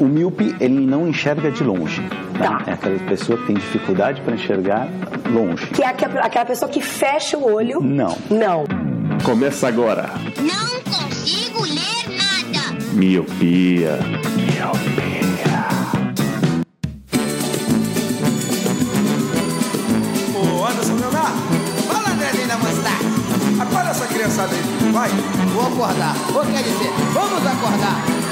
O míope, ele não enxerga de longe. Né? Tá. É aquela pessoa que tem dificuldade para enxergar longe. Que é aquela pessoa que fecha o olho. Não. Não. Começa agora. Não consigo ler nada. Miopia. Ô Anderson Leonardo, fala Andrezinho da Mostarda. Acorda essa criançada aí, vai. Vou acordar. Ou quer dizer, vamos acordar.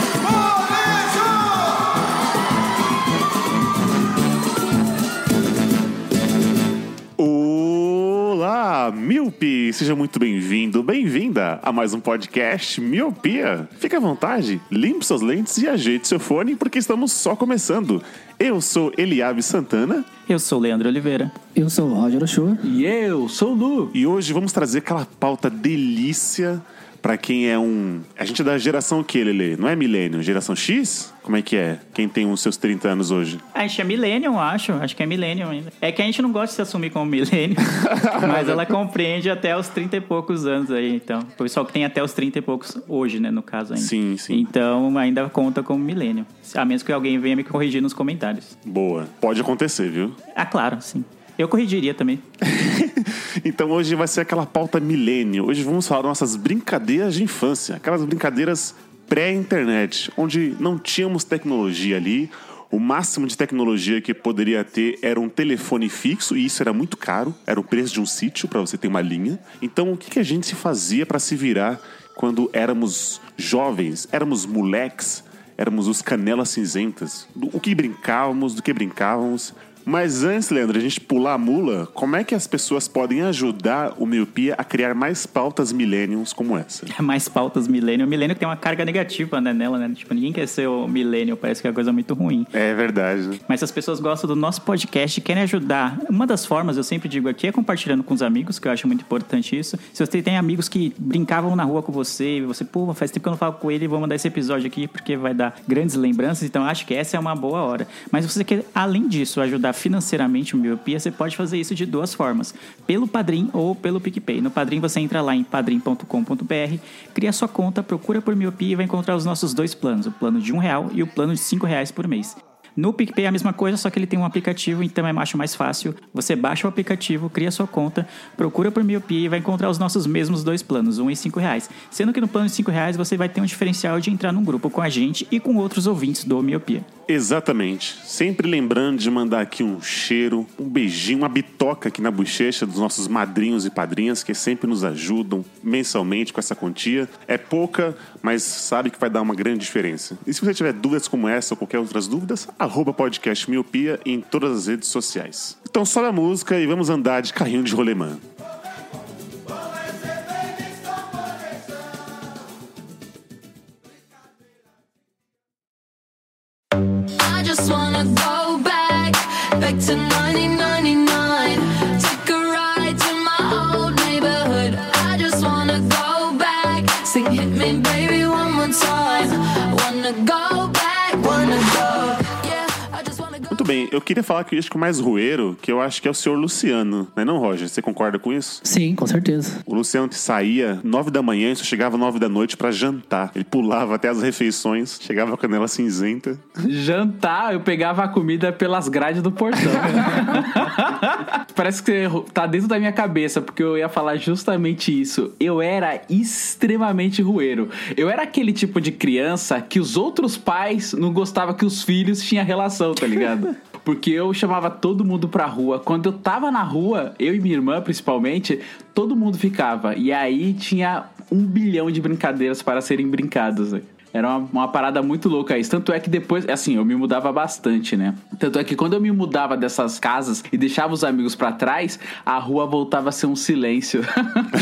Olá, Miope! Seja muito bem-vindo, bem-vinda a mais um podcast Miopia. Fique à vontade, limpe suas lentes e ajeite seu fone, porque estamos só começando. Eu sou Eliabe Santana Eu sou o Leandro Oliveira. Eu sou o Roger Ochoa. E eu sou o Lu. e hoje vamos trazer aquela pauta delícia pra quem é um. A gente é da geração o quê, Lele? Não é milênio? Geração X? Como é que é? Quem tem os seus 30 anos hoje? A gente é Millennium, acho. Acho que é Millennium ainda. É que a gente não gosta de se assumir como Millennium, mas ela compreende até os 30 e poucos anos aí, então. O pessoal que tem até os 30 e poucos hoje, né, no caso ainda. Sim, sim. Então ainda conta como Millennium. A menos que alguém venha me corrigir nos comentários. Boa. Pode acontecer, viu? Ah, claro, sim. Eu corrigiria também. Então hoje vai ser aquela pauta milênio. Hoje vamos falar nossas brincadeiras de infância, aquelas brincadeiras pré-internet, onde não tínhamos tecnologia ali. O máximo de tecnologia que poderia ter era um telefone fixo, e isso era muito caro, era o preço de um sítio para você ter uma linha. Então, o que, a gente se fazia para se virar quando éramos jovens, éramos moleques, éramos os canelas cinzentas? O que brincávamos, do que brincávamos. Mas antes, Leandro, a gente pular a mula, como é que as pessoas podem ajudar o Miopia a criar mais pautas millennials como essa? Mais pautas Millennium. O Millennium tem uma carga negativa né, nela, né? Tipo, ninguém quer ser o Millennium, parece que é uma coisa muito ruim. É verdade, né? Mas se as pessoas gostam do nosso podcast e querem ajudar, uma das formas, eu sempre digo aqui, é compartilhando com os amigos, que eu acho muito importante isso. Se você tem amigos que brincavam na rua com você, e você, pô, faz tempo que eu não falo com ele, vou mandar esse episódio aqui porque vai dar grandes lembranças, então acho que essa é uma boa hora. Mas se você quer, além disso, ajudar financeiramente o Miopia, você pode fazer isso de duas formas: pelo Padrim ou pelo PicPay. No Padrim você entra lá em padrim.com.br, cria sua conta, procura por Miopia e vai encontrar os nossos dois planos: o plano de um real e o plano de cinco reais por mês. No PicPay é a mesma coisa, só que ele tem um aplicativo, então eu acho mais fácil. Você baixa o aplicativo, cria sua conta, procura por Miopia e vai encontrar os nossos mesmos dois planos, um e cinco reais. Sendo que no plano de cinco reais você vai ter um diferencial de entrar num grupo com a gente e com outros ouvintes do Miopia. Exatamente. Sempre lembrando de mandar aqui um cheiro, um beijinho, uma bitoca aqui na bochecha dos nossos madrinhos e padrinhas que sempre nos ajudam mensalmente com essa quantia. É pouca, mas sabe que vai dar uma grande diferença. E se você tiver dúvidas como essa ou qualquer outras dúvidas, arroba podcast Miopia em todas as redes sociais. Então sobe a música e vamos andar de carrinho de rolemã. I just wanna go back, back to 1999. Bem, eu queria falar que acho que o mais roeiro, que eu acho que é o senhor Luciano. Não é não, Roger? Você concorda com isso? Sim, com certeza. O Luciano saía nove da manhã e só chegava nove da noite pra jantar. Ele pulava até as refeições, chegava com a canela cinzenta. Jantar, eu pegava a comida pelas grades do portão. Parece que tá dentro da minha cabeça, porque eu ia falar justamente isso. Eu era extremamente rueiro. Eu era aquele tipo de criança que os outros pais não gostavam que os filhos tinham relação, tá ligado? Porque eu chamava todo mundo pra rua. Quando eu tava na rua, eu e minha irmã principalmente, todo mundo ficava. E aí tinha um bilhão de brincadeiras para serem brincadas. né? Era uma, uma parada muito louca isso. Tanto é que depois, assim, eu me mudava bastante, né? Tanto é que quando eu me mudava dessas casas e deixava os amigos pra trás, a rua voltava a ser um silêncio.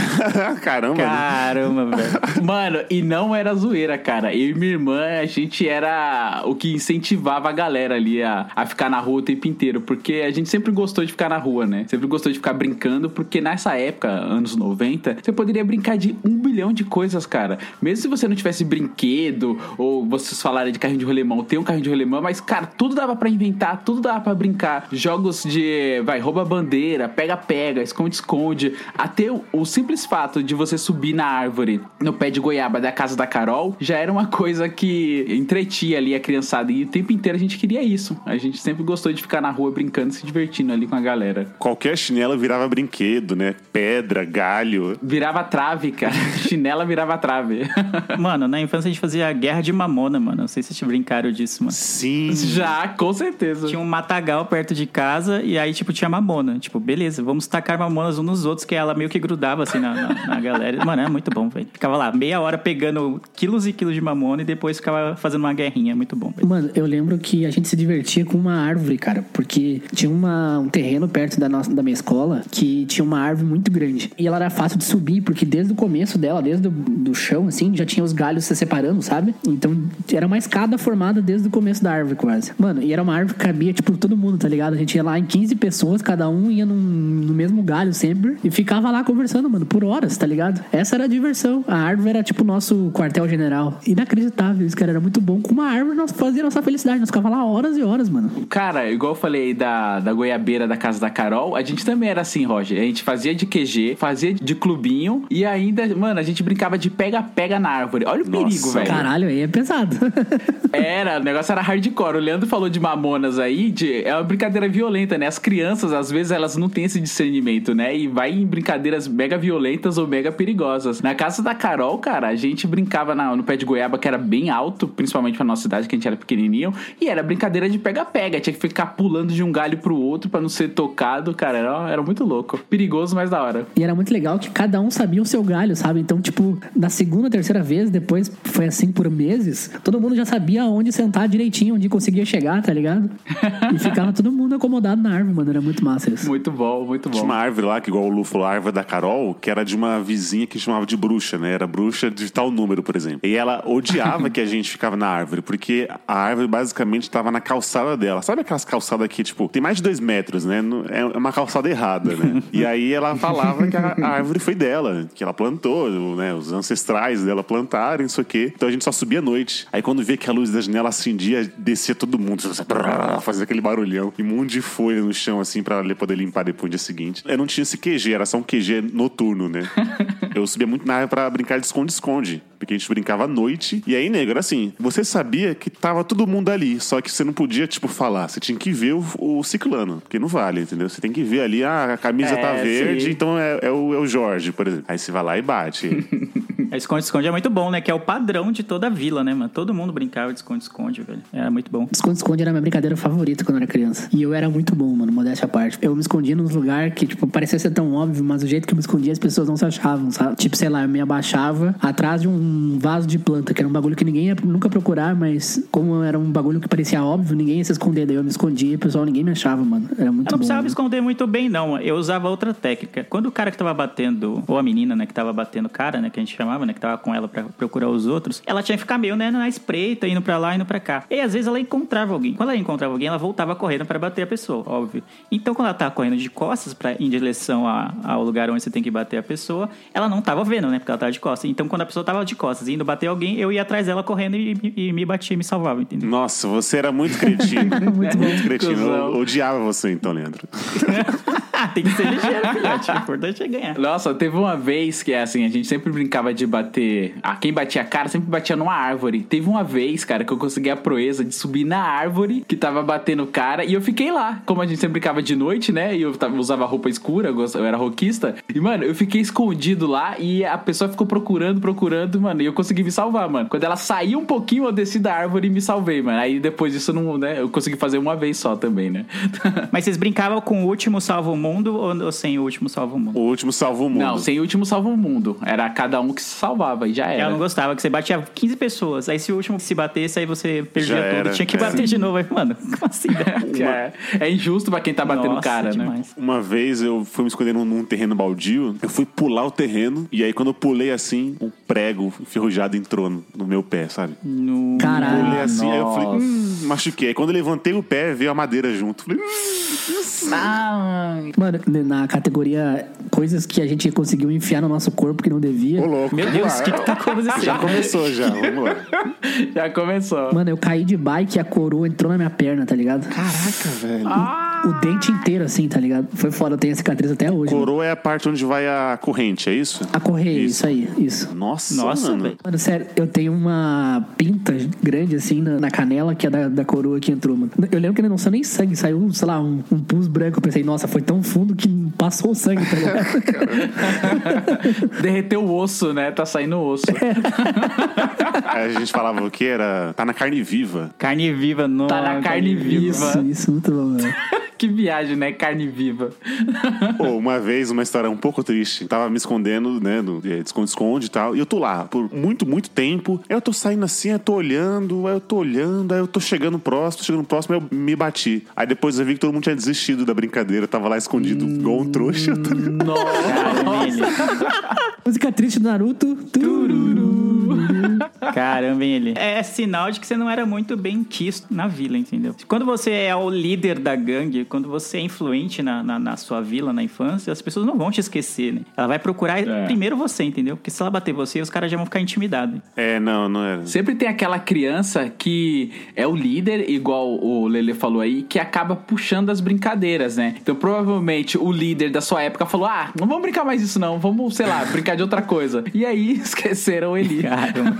Caramba! né? Caramba, velho. Mano, e não era zoeira, cara. Eu e minha irmã, a gente era o que incentivava a galera ali a, a ficar na rua o tempo inteiro. Porque a gente sempre gostou de ficar na rua, né? Sempre gostou de ficar brincando, porque nessa época, anos 90, você poderia brincar de um bilhão de coisas, cara. Mesmo se você não tivesse brinquedo brinquedo, ou vocês falarem de carrinho de rolemão, tem um carrinho de rolemão, mas, cara, tudo dava pra inventar, tudo dava pra brincar. Jogos de, vai, rouba bandeira, pega-pega, esconde-esconde. Até o, o simples fato de você subir na árvore, no pé de goiaba da casa da Carol, já era uma coisa que entretia ali a criançada. E o tempo inteiro a gente queria isso. A gente sempre gostou de ficar na rua brincando, se divertindo ali com a galera. Qualquer chinela virava brinquedo, né? Pedra, galho. Virava trave, cara. Chinela virava trave. Mano, na infância a gente fazia guerra de mamona, mano. Não sei se vocês brincaram disso, mano. Sim. Já, com certeza. Tinha um matagal perto de casa e aí, tipo, tinha mamona. Tipo, beleza, vamos tacar mamonas uns nos outros, que ela meio que grudava assim na, na, na galera. Mano, é muito bom, velho. Ficava lá meia hora pegando quilos e quilos de mamona e depois ficava fazendo uma guerrinha. É muito bom, velho. Mano, eu lembro que a gente se divertia com uma árvore, cara, porque tinha uma, um terreno perto da, nossa, da minha escola que tinha uma árvore muito grande. E ela era fácil de subir, porque desde o começo dela, desde o do chão, assim, já tinha os galhos se separando, sabe? Então era uma escada formada desde o começo da árvore, quase. Mano, e era uma árvore que cabia, tipo, todo mundo, tá ligado? A gente ia lá em 15 pessoas, cada um ia num, no mesmo galho sempre, e ficava lá conversando, mano, por horas, tá ligado? Essa era a diversão. A árvore era, tipo, o nosso quartel-general. Inacreditável isso, cara. Era muito bom. Com uma árvore, nós fazia nossa felicidade. Nós ficava lá horas e horas, mano. Cara, igual eu falei da, da goiabeira da casa da Carol, a gente também era assim, Roger. A gente fazia de QG, fazia de clubinho e ainda, mano, a gente brincava de pega-pega na árvore. Olha o Nossa, perigo, velho. Caralho, aí é pesado. Era, o negócio era hardcore. O Leandro falou de mamonas aí, de, é uma brincadeira violenta, né? As crianças, às vezes, elas não têm esse discernimento, né? E vai em brincadeiras mega violentas ou mega perigosas. Na casa da Carol, cara, a gente brincava na- no pé de goiaba, que era bem alto, principalmente pra nossa cidade, que a gente era pequenininho, e era brincadeira de pega-pega. Tinha que ficar pulando de um galho pro outro pra não ser tocado, cara. Era, era muito louco. Perigoso, mas da hora. E era muito legal que cada um sabia o seu galho, sabe? Então, tipo, na segunda, terceira vez, depois foi assim por meses, todo mundo já sabia onde sentar direitinho, onde conseguia chegar, tá ligado? E ficava todo mundo acomodado na árvore, mano. Era muito massa isso. Muito bom, muito Tinha bom. uma árvore lá, que igual o Lu falou, a árvore da Carol, que era de uma vizinha que chamava de bruxa, né? Era bruxa de tal número, por exemplo. E ela odiava que a gente ficava na árvore, porque a árvore basicamente estava na calçada dela. Sabe aquelas calçadas que, tipo, tem mais de dois metros, né? Não- É uma calçada errada, né? E aí ela falava que a a árvore foi dela, que ela plantou, né? Os ancestrais dela plantaram, isso aqui. Então a gente só subia à noite. Aí quando via que a luz da janela acendia, descia todo mundo, fazia aquele barulhão. E um monte de folha no chão, assim, pra poder limpar depois no dia seguinte. Eu não tinha esse QG, era só um QG noturno, né? Eu subia muito na árvore pra brincar de esconde-esconde. Porque a gente brincava à noite. E aí, nego, era assim: você sabia que tava todo mundo ali, só que você não podia, tipo, falar. Você tinha que ver o, o ciclano, porque não vale, entendeu? Você tem que ver ali, ah, a camisa É, tá verde, sim. então é, é o, é o Jorge, por exemplo. Aí você vai lá e bate. A esconde-esconde é muito bom, né? Que é o padrão de toda a vila, né, mano? Todo mundo brincava de esconde-esconde, velho. Era muito bom. Esconde-esconde era a minha brincadeira favorita quando eu era criança. E eu era muito bom, mano, modéstia à parte. Eu me escondia nos lugares que, tipo, parecia ser tão óbvio, mas o jeito que eu me escondia as pessoas não se achavam, sabe? Tipo, sei lá, eu me abaixava atrás de um vaso de planta, que era um bagulho que ninguém ia nunca procurar, mas como era um bagulho que parecia óbvio, ninguém ia se esconder. Daí eu me escondia e o pessoal ninguém me achava, mano. Era muito Eu não bom. precisava né? me esconder muito bem, não. Eu usava outra técnica. Quando o cara que tava batendo, ou a menina, né, que tava batendo o cara, né, que a gente chamava, né, que tava com ela pra procurar os outros, ela tinha que ficar meio, né, na espreita, indo pra lá, indo pra cá. E às vezes ela encontrava alguém. Quando ela encontrava alguém, ela voltava correndo pra bater a pessoa, óbvio. Então, quando ela tava correndo de costas pra, em direção a- ao lugar onde você tem que bater a pessoa, ela não tava vendo, né, porque ela tava de costas. Então, quando a pessoa tava de costas indo bater alguém, eu ia atrás dela correndo e, e- e me batia e me salvava, entendeu? Nossa, você era muito cretino. muito, cretino. Eu Cusão. odiava você, então, Leandro. tem que ser ligeiro, filhote. O importante é ganhar. Nossa, teve uma vez que assim, a gente sempre brincava de bater. Ah, quem batia a cara sempre batia numa árvore. Teve uma vez, cara, que eu consegui a proeza de subir na árvore que tava batendo o cara e eu fiquei lá. Como a gente sempre brincava de noite, né? E eu tava- usava roupa escura, eu era roquista. E, mano, eu fiquei escondido lá e a pessoa ficou procurando, procurando, mano. E eu consegui me salvar, mano. Quando ela saiu um pouquinho, eu desci da árvore e me salvei, mano. Aí depois disso, não, né? Eu consegui fazer uma vez só também, né? Mas vocês brincavam com o último salva o mundo ou, ou sem o último salva o mundo? O último salva o mundo. Não, sem o último salva o mundo. Era cada um que se salvava e já era. Ela não gostava, que você batia 15 pessoas. Aí se o último se batesse, aí você perdia Já tudo. era, Tinha que é. bater de novo. Aí, mano, como assim, velho? É, é injusto pra quem tá batendo o Nossa, cara, né? demais. Uma vez eu fui me esconder num, terreno baldio, eu fui pular o terreno, e aí quando eu pulei assim, um prego enferrujado entrou no, no meu pé, sabe? No... Caralho. Pulei assim, aí eu falei, nossa. hum, machuquei. Aí quando eu levantei o pé, veio a madeira junto. Falei, hum, Ah, Mano, na categoria coisas que a gente conseguiu enfiar no nosso corpo que não devia. Ô, louco. Meu Deus, o que, que tá acontecendo? Já começou, já. Vamos lá. Já começou. Mano, eu caí de bike e a coroa entrou na minha perna, tá ligado? Caraca, velho. O dente inteiro, assim, tá ligado? Foi foda, eu tenho a cicatriz até hoje. mano. Coroa é a parte onde vai a corrente, é isso? A correia, isso. aí, isso. Nossa, Nossa, mano. velho. Mano, sério, eu tenho uma pinta grande assim na, na canela que é da, da coroa que entrou, mano. Eu lembro que ele não saiu nem sangue, saiu, sei lá, um, um pus branco. Eu pensei, nossa, foi tão fundo que passou o sangue, tá ligado? Derreteu o osso, né? Tá saindo o osso. Aí a gente falava o que era. Tá na carne viva. Carne viva, não. Tá na carne viva. isso, isso, muito bom, velho. Que viagem, né? Carne viva. Pô, uma vez, uma história um pouco triste. Tava me escondendo, né? No é, esconde-esconde e tal. E eu tô lá por muito, muito tempo. Aí eu tô saindo assim, eu tô olhando, aí eu tô olhando, aí eu tô chegando próximo, tô chegando próximo, aí eu me bati. Aí depois eu vi que todo mundo tinha desistido da brincadeira. Eu tava lá escondido, igual um trouxa. tá ele. Música triste do Naruto. Tururu. Caramba, hein, ele. É sinal de que você não era muito bem quisto na vila, entendeu? Quando você é o líder da gangue, quando você é influente na, na, na sua vila, na infância, as pessoas não vão te esquecer, né? Ela vai procurar É. primeiro você, entendeu? Porque se ela bater você, os caras já vão ficar intimidados. É, não, não era. Sempre tem aquela criança que é o líder, igual o Lele falou aí, que acaba puxando as brincadeiras, né? Então, provavelmente, o líder da sua época falou: Ah, não vamos brincar mais isso, não. Vamos, sei lá, brincar de outra coisa. E aí esqueceram ele. Caramba.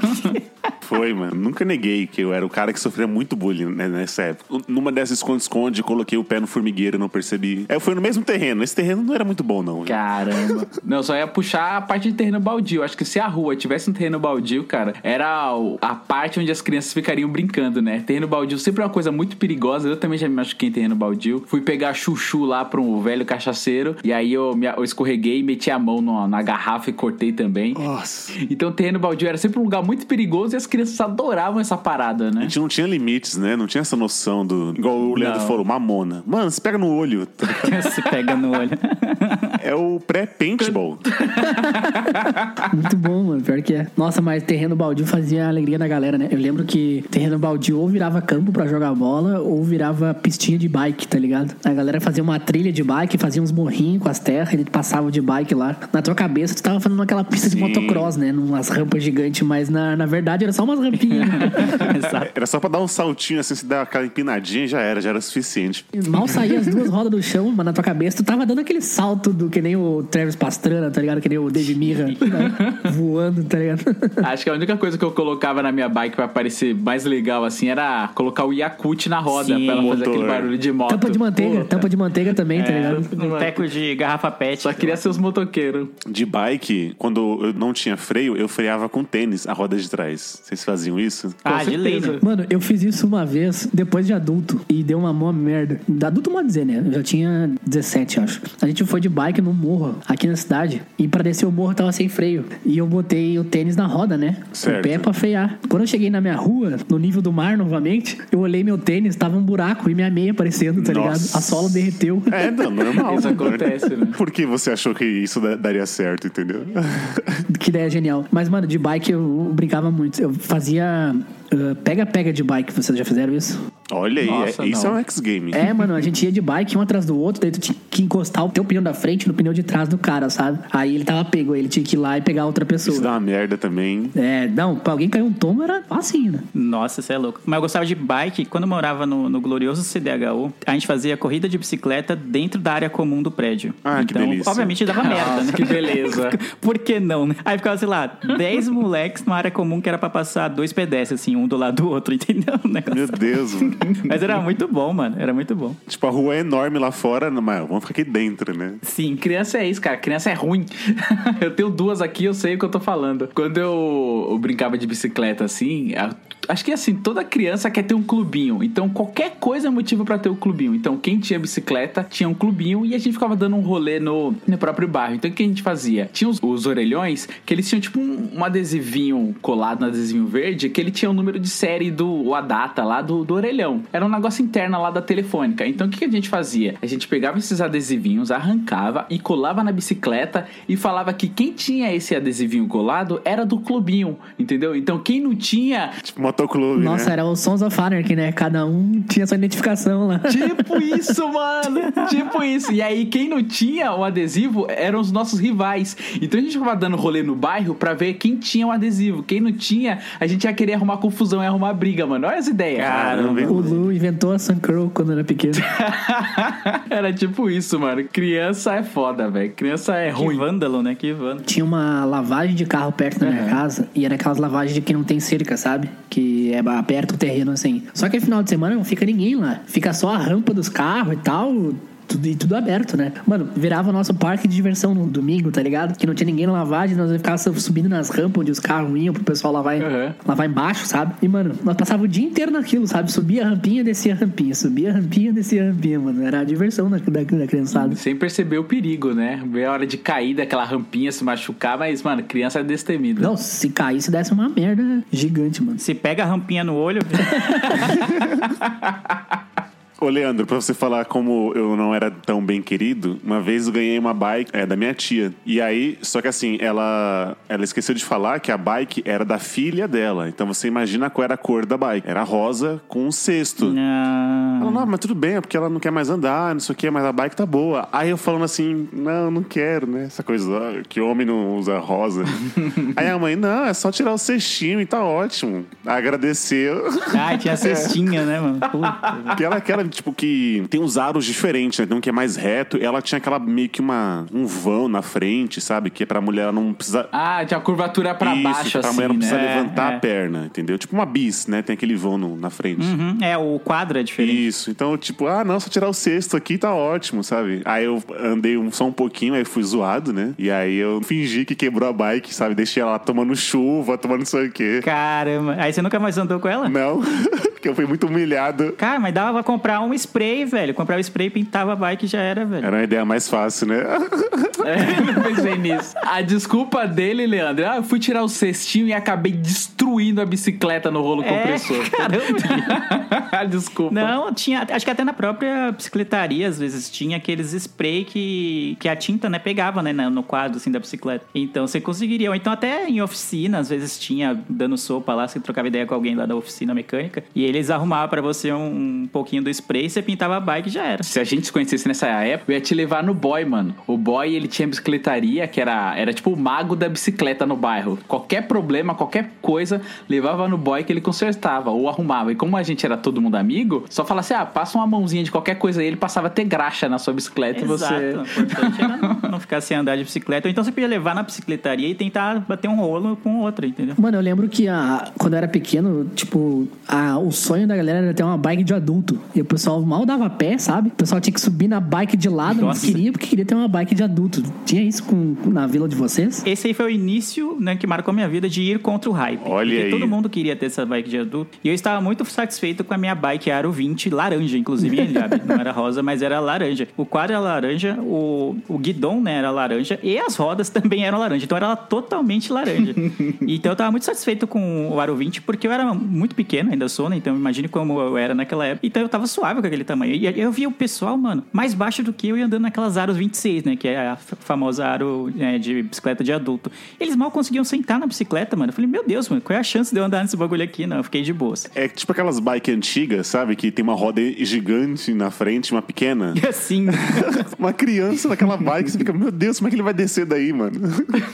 Foi, mano. Nunca neguei que eu era o cara que sofria muito bullying né, nessa época. Numa dessas esconde-esconde, coloquei o pé no formigueiro e não percebi. É, foi no mesmo terreno. Esse terreno não era muito bom, não. viu? Caramba. Não, só ia puxar a parte de terreno baldio. Acho que se a rua tivesse um terreno baldio, cara, era o- a parte onde as crianças ficariam brincando, né? Terreno baldio sempre é uma coisa muito perigosa. Eu também já me machuquei em terreno baldio. Fui pegar chuchu lá pra um velho cachaceiro. E aí eu, me, eu escorreguei, meti a mão na, na garrafa e cortei também. Nossa. Então terreno baldio era sempre um lugar muito perigoso e as crianças adoravam essa parada, A né? gente não tinha limites, né? Não tinha essa noção do. Igual o Leandro Não. falou, mamona. Mano, você pega no olho. Se pega no olho. É o pré-paintball. Muito bom, mano. Pior que é. Nossa, mas terreno baldio fazia a alegria da galera, né? Eu lembro que terreno baldio ou virava campo pra jogar bola ou virava pistinha de bike, tá ligado? A galera fazia uma trilha de bike, fazia uns morrinhos com as terras, ele passava de bike lá. Na tua cabeça, tu tava fazendo aquela pista de Sim. motocross, né? Numas rampas gigantes, mas na, na verdade era só umas rampinhas. Exato. Era só pra dar um saltinho assim, se dar aquela empinadinha já era, já era suficiente. Mal saía as duas rodas do chão, mas na tua cabeça tu tava dando aquele salto do que nem o Travis Pastrana, tá ligado? Que nem o Dave Mirra, né? voando, tá ligado? Acho que a única coisa que eu colocava na minha bike pra parecer mais legal assim era colocar o Yakut na roda Sim, pra ela fazer motor. aquele barulho de moto. Tampa de manteiga, Pô, tampa de manteiga também, tá ligado? Um teco de garrafa pet. Só queria ser os motoqueiros. De bike, quando eu não tinha freio, eu freava com tênis a roda de trás. Vocês faziam isso? Ah, Com de lei? Mano, eu fiz isso uma vez, depois de adulto, e deu uma mó merda. Da adulto pode dizer, né? Eu já tinha 17, acho. A gente foi de bike no morro, aqui na cidade, e pra descer o morro eu tava sem freio. E eu botei o tênis na roda, né? Certo. O pé pra frear. Quando eu cheguei na minha rua, no nível do mar novamente, eu olhei meu tênis, tava um buraco e minha meia aparecendo, tá ligado? Nossa. A sola derreteu. É, não, normal. Isso acontece, né? Por que você achou que isso da- daria certo, entendeu? que ideia genial. Mas, mano, de bike eu brincava muito. Eu fazia uh, pega-pega de bike. Vocês já fizeram isso? Olha aí, Nossa, é- isso é um X-Game. É, mano, a gente ia de bike um atrás do outro, daí tu tinha que encostar o teu pneu da frente no pneu de trás do cara, sabe? Aí ele tava pego, aí ele tinha que ir lá e pegar outra pessoa. Isso dá uma merda também. É, não, pra alguém cair um tombo era facinho, né? Nossa, você é louco. Mas eu gostava de bike. Quando eu morava no, no glorioso CDHU, a gente fazia corrida de bicicleta dentro da área comum do prédio. Ah, que então, delícia. obviamente dava merda, né? que beleza. Por que não, né? Aí ficava, sei lá, 10 moleques numa área comum que era pra passar dois pedestres, assim, um do lado do outro, entendeu? Meu Deus, mano. Mas era muito bom, mano. Era muito bom. Tipo, a rua é enorme lá fora, mas vamos ficar aqui dentro, né? Sim. Criança é isso, cara. Criança é ruim. eu tenho duas aqui, eu sei o que eu tô falando. Quando eu, eu brincava de bicicleta assim, a- acho que assim, toda criança quer ter um clubinho. Então qualquer coisa é motivo pra ter o clubinho. Então quem tinha bicicleta tinha um clubinho e a gente ficava dando um rolê no, no próprio bairro. Então o que a gente fazia? Tinha os, os orelhões que eles tinham tipo um, um adesivinho colado no adesivinho verde que ele tinha o número de série do, ou a data lá do, do orelhão. Orelhão. Era um negócio interno lá da telefônica. Então o que, que a gente fazia? A gente pegava esses adesivinhos, arrancava e colava na bicicleta e falava que quem tinha esse adesivinho colado era do clubinho, entendeu? Então quem não tinha, Tipo, motoclube, Nossa, né? era o Sons of Anarchy, né? Cada um tinha sua identificação lá. Tipo isso, mano. Tipo isso. E aí, quem não tinha o adesivo eram os nossos rivais. Então a gente ficava dando rolê no bairro pra ver quem tinha o adesivo. Quem não tinha, a gente ia querer arrumar confusão e arrumar briga, mano. Olha as ideias. Caramba? O Lu inventou a Sun Curl quando era pequeno. Era tipo isso, mano. Criança é foda, velho. Criança é Que ruim. vândalo, né? Que vândalo. Tinha uma lavagem de carro perto da minha Uhum. casa e era aquelas lavagens de que não tem cerca, sabe? Que é aberto o terreno assim. Só que no final de semana não fica ninguém lá. Fica só a rampa dos carros e tal. Tudo, e tudo aberto, né? Mano, virava o nosso parque de diversão no domingo, tá ligado? Que não tinha ninguém na lavagem, nós ficar subindo nas rampas onde os carros iam pro pessoal lavar, Uhum. lavar embaixo, sabe? E, mano, nós passava o dia inteiro naquilo, sabe? Subia a rampinha, descia a rampinha, subia a rampinha, descia a rampinha, mano. Era a diversão da, da, da criançada. Sem perceber o perigo, né? Ver a hora de cair daquela rampinha, se machucar, mas, mano, criança é destemida. Não, se caísse, desse uma merda gigante, mano. Se pega a rampinha no olho, Ô, Leandro, pra você falar como eu não era tão bem querido, uma vez eu ganhei uma bike é, da minha tia. E aí, só que assim, ela, ela esqueceu de falar que a bike era da filha dela. Então você imagina qual era a cor da bike. Era rosa com um cesto. Ela, não. não, mas tudo bem, é porque ela não quer mais andar, não sei o que, mas a bike tá boa. Aí eu falando assim, não, não quero, né? Essa coisa ah, que homem não usa rosa. Aí a mãe, não, é só tirar o cestinho e tá ótimo. Agradeceu. Ai, tinha cestinha, né, mano? Puta. Porque ela é aquela, tipo, que tem uns aros diferentes, né? Tem um que é mais reto. Ela tinha aquela meio que uma, um vão na frente, sabe? Que é pra mulher não precisa. Ah, tinha a curvatura pra Isso, baixo, pra assim, mulher não precisa né? levantar É. a perna, entendeu? Tipo uma bis, né? Tem aquele vão no- na frente. Uhum, É, o quadro é diferente. Isso, então, tipo, ah, não, só tirar o cesto aqui tá ótimo, sabe? Aí eu andei um- só um pouquinho, aí fui zoado, né? E aí eu fingi que quebrou a bike, sabe? Deixei ela tomando chuva, tomando não sei o quê. Caramba. Aí você nunca mais andou com ela? Não, porque eu fui muito humilhado. Cara, mas dava pra comprar um spray, velho. Comprava o spray e pintava a bike e já era, velho. Era uma ideia mais fácil, né? É, não pensei nisso. A desculpa dele, Leandro, ah, eu fui tirar o cestinho e acabei destruindo a bicicleta no rolo É, compressor. caramba. Desculpa. Não, tinha. Acho que até na própria bicicletaria, às vezes, tinha aqueles spray que, que a tinta, né, pegava, né, no quadro, assim, da bicicleta. Então você conseguiria. Ou então até em oficina, às vezes tinha dando sopa lá, você trocava ideia com alguém lá da oficina mecânica. E eles arrumavam pra você um, um pouquinho do spray, você pintava a bike e já era. Se a gente se conhecesse nessa época, eu ia te levar no boy, mano. O boy, ele tinha bicicletaria, que era, era tipo o mago da bicicleta no bairro. Qualquer problema, qualquer coisa, levava no boy que ele consertava ou arrumava. E como a gente era todo mundo amigo, só falava assim: ah, passa uma mãozinha de qualquer coisa aí, ele passava a ter graxa na sua bicicleta Exato. e O você. importante era não, não ficar sem andar de bicicleta. Ou então você podia levar na bicicletaria e tentar bater um rolo com outra, entendeu? Mano, eu lembro que a, quando eu era pequeno, tipo, a, o sonho da galera era ter uma bike de adulto. E o pessoal mal dava pé, sabe? O pessoal tinha que subir na bike de lado, mas Nossa. queria porque queria ter uma bike de adulto. Tinha isso com, na vila de vocês? Esse aí foi o início né, que marcou minha vida de ir contra o hype. Olha porque aí. todo mundo queria ter essa bike de adulto. E eu estava muito satisfeito com a minha bike Aro 20, laranja, inclusive, não era rosa, mas era laranja. O quadro era laranja, o, o guidão né, era laranja e as rodas também eram laranja. Então era ela totalmente laranja. então eu estava muito satisfeito com o Aro 20 porque eu era muito pequeno, ainda sou, né? Então imagine como eu era naquela época. Então eu tava suave com aquele tamanho. E eu via o pessoal, mano, mais baixo do que eu e andando naquelas Aros 26, né? Que é a famosa aro né, de bicicleta de adulto. Eles mal conseguiam sentar na bicicleta, mano. Eu falei, meu Deus, mano, qual é a chance de eu andar nesse bagulho aqui? Não, eu fiquei de boas. É tipo aquelas bikes antigas, sabe? Que tem uma roda gigante na frente, uma pequena. E assim, uma criança naquela bike, você fica, meu Deus, como é que ele vai descer daí, mano?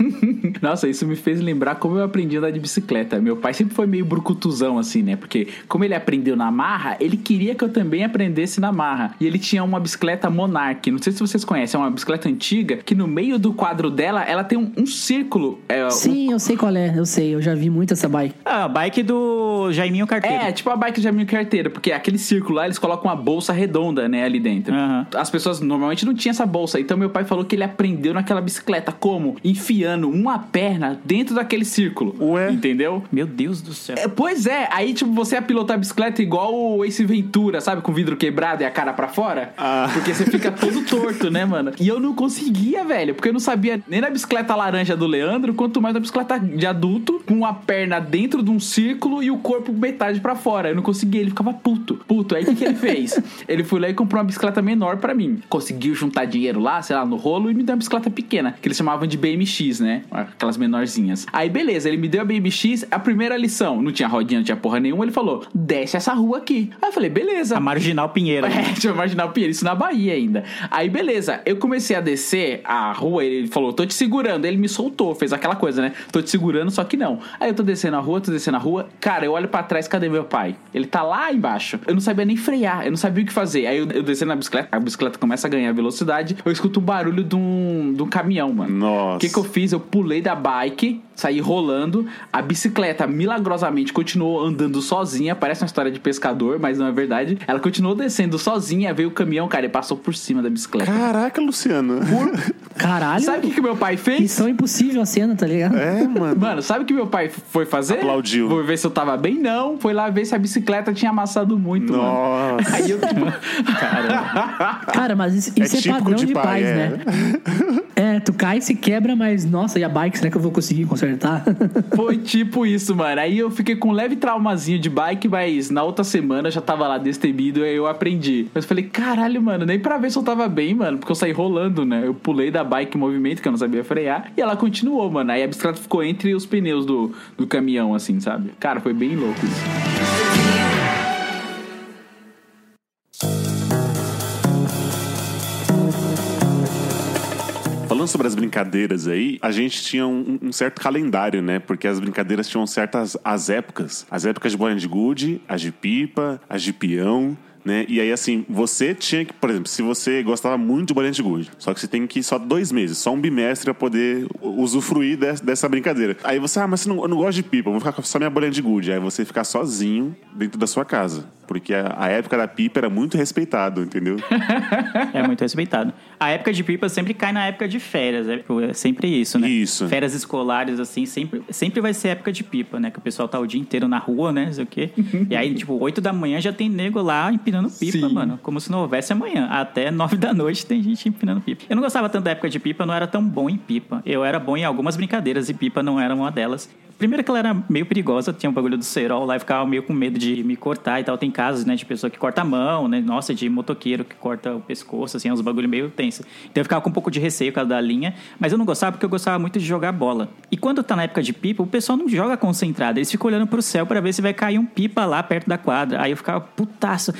Nossa, isso me fez lembrar como eu aprendi a andar de bicicleta. Meu pai sempre foi meio brucutuzão, assim, né? Porque como ele aprendeu na marra, ele queria que eu também aprendesse na marra. E ele tinha uma bicicleta Monarch. Não sei se vocês conhecem, é uma bicicleta antiga que no meio do quadro dela, ela tem um, um círculo. É, Sim, eu sei qual é, eu sei, eu já vi muito essa bike. ah, a bike do Jaiminho Carteiro. É, tipo a bike de amigo carteira, porque aquele círculo lá, eles colocam uma bolsa redonda, né, ali dentro. Aham. As pessoas normalmente não tinham essa bolsa, então meu pai falou que ele aprendeu naquela bicicleta como? Enfiando uma perna dentro daquele círculo. Ué? Entendeu? Meu Deus do céu. É, pois é, aí tipo, você ia pilotar a bicicleta igual o Ace Ventura, sabe? Com o vidro quebrado e a cara pra fora. Ah. Porque você fica todo torto, né, mano? E eu não conseguia, velho, porque eu não sabia nem na bicicleta laranja do Leandro, quanto mais na bicicleta de adulto, com a perna dentro de um círculo e o corpo metade pra fora. Eu não conseguia. Ele ficava puto. Puto. Aí o que, que ele fez? ele foi lá e comprou uma bicicleta menor pra mim. Conseguiu juntar dinheiro lá, sei lá, no rolo e me deu uma bicicleta pequena, que eles chamavam de BMX, né? Aquelas menorzinhas. Aí beleza, ele me deu a BMX, a primeira lição, não tinha rodinha, não tinha porra nenhuma, ele falou: desce essa rua aqui. Aí eu falei, beleza. A Marginal Pinheiro. É, tinha Marginal Pinheiro, isso na Bahia ainda. Aí, beleza, eu comecei a descer a rua, ele falou, tô te segurando. Ele me soltou, fez aquela coisa, né? Tô te segurando, só que não. Aí eu tô descendo a rua, tô descendo a rua. Cara, eu olho pra trás, cadê meu pai? Ele tá lá embaixo. Eu não sabia nem frear, eu não sabia o que fazer. Aí eu, eu descendo na bicicleta, a bicicleta começa a ganhar velocidade, eu escuto um barulho de um, de um caminhão, mano. Nossa. O que, que eu fiz? Eu pulei da bike, saí rolando. A bicicleta, milagrosamente, continuou andando sozinha. Parece uma história de pescador, mas não é verdade. Ela continuou descendo sozinha, veio o caminhão, cara, e passou por cima da bicicleta. Caraca, Luciano. Caralho. Sabe o que, que meu pai fez? Missão impossível a cena, tá ligado? É, mano. Mano, sabe o que meu pai foi fazer? Aplaudiu. Foi ver se eu tava bem? Não. Foi lá ver se a bicicleta tinha amassado muito, mano. Nossa. Aí eu, tipo, Cara, mas isso, isso é, típico padrão de de, pai, pais, é. né? É, tu cai e se quebra, mas nossa, e a bike, será que eu vou conseguir consertar? Foi tipo isso, mano. Aí eu fiquei com um leve traumazinho de bike, mas na outra semana já tava lá destemido e eu aprendi. Mas falei, caralho, mano, nem pra ver se eu tava bem, mano, porque eu saí rolando, né? Eu pulei da bike em movimento, que eu não sabia frear, e ela continuou, mano. Aí a bicicleta ficou entre os pneus do, do caminhão, assim, sabe? Cara, foi bem louco isso. Falando sobre as brincadeiras aí, a gente tinha um, um certo calendário, né? Porque as brincadeiras tinham certas as épocas. As épocas de bolinha de gude, as de pipa, as de peão. Né? E aí, assim, você tinha que, por exemplo, se você gostava muito de bolinha de gude, só que você tem que ir só dois meses, só um bimestre pra poder usufruir des- dessa brincadeira. Aí você, ah, mas não, eu não gosto de pipa, vou ficar com só minha bolinha de gude. Aí você ficar sozinho dentro da sua casa. Porque a, a época da pipa era muito respeitado, entendeu? É muito respeitado. A época de pipa sempre cai na época de férias. É é sempre isso, né? Isso. Férias escolares, assim, sempre, sempre vai ser época de pipa, né? Que o pessoal tá o dia inteiro na rua, né? Não sei o quê. E aí, tipo, 8 da manhã já tem nego lá empinando pipa, Sim. mano. Como se não houvesse amanhã. Até 9 da noite tem gente empinando pipa. Eu não gostava tanto da época de pipa, eu não era tão bom em pipa. Eu era bom em algumas brincadeiras e pipa não era uma delas. Primeiro que ela era meio perigosa, tinha um bagulho do cerol lá e ficava meio com medo de me cortar e tal. Tem casos, né, de pessoa que corta a mão, né? Nossa, de motoqueiro que corta o pescoço, assim, é uns bagulho meio tenso. Então eu ficava com um pouco de receio por causa da linha, mas eu não gostava porque eu gostava muito de jogar bola. E quando tá na época de pipa, o pessoal não joga concentrado, eles ficam olhando pro céu pra ver se vai cair um pipa lá perto da quadra. Aí eu ficava putaço.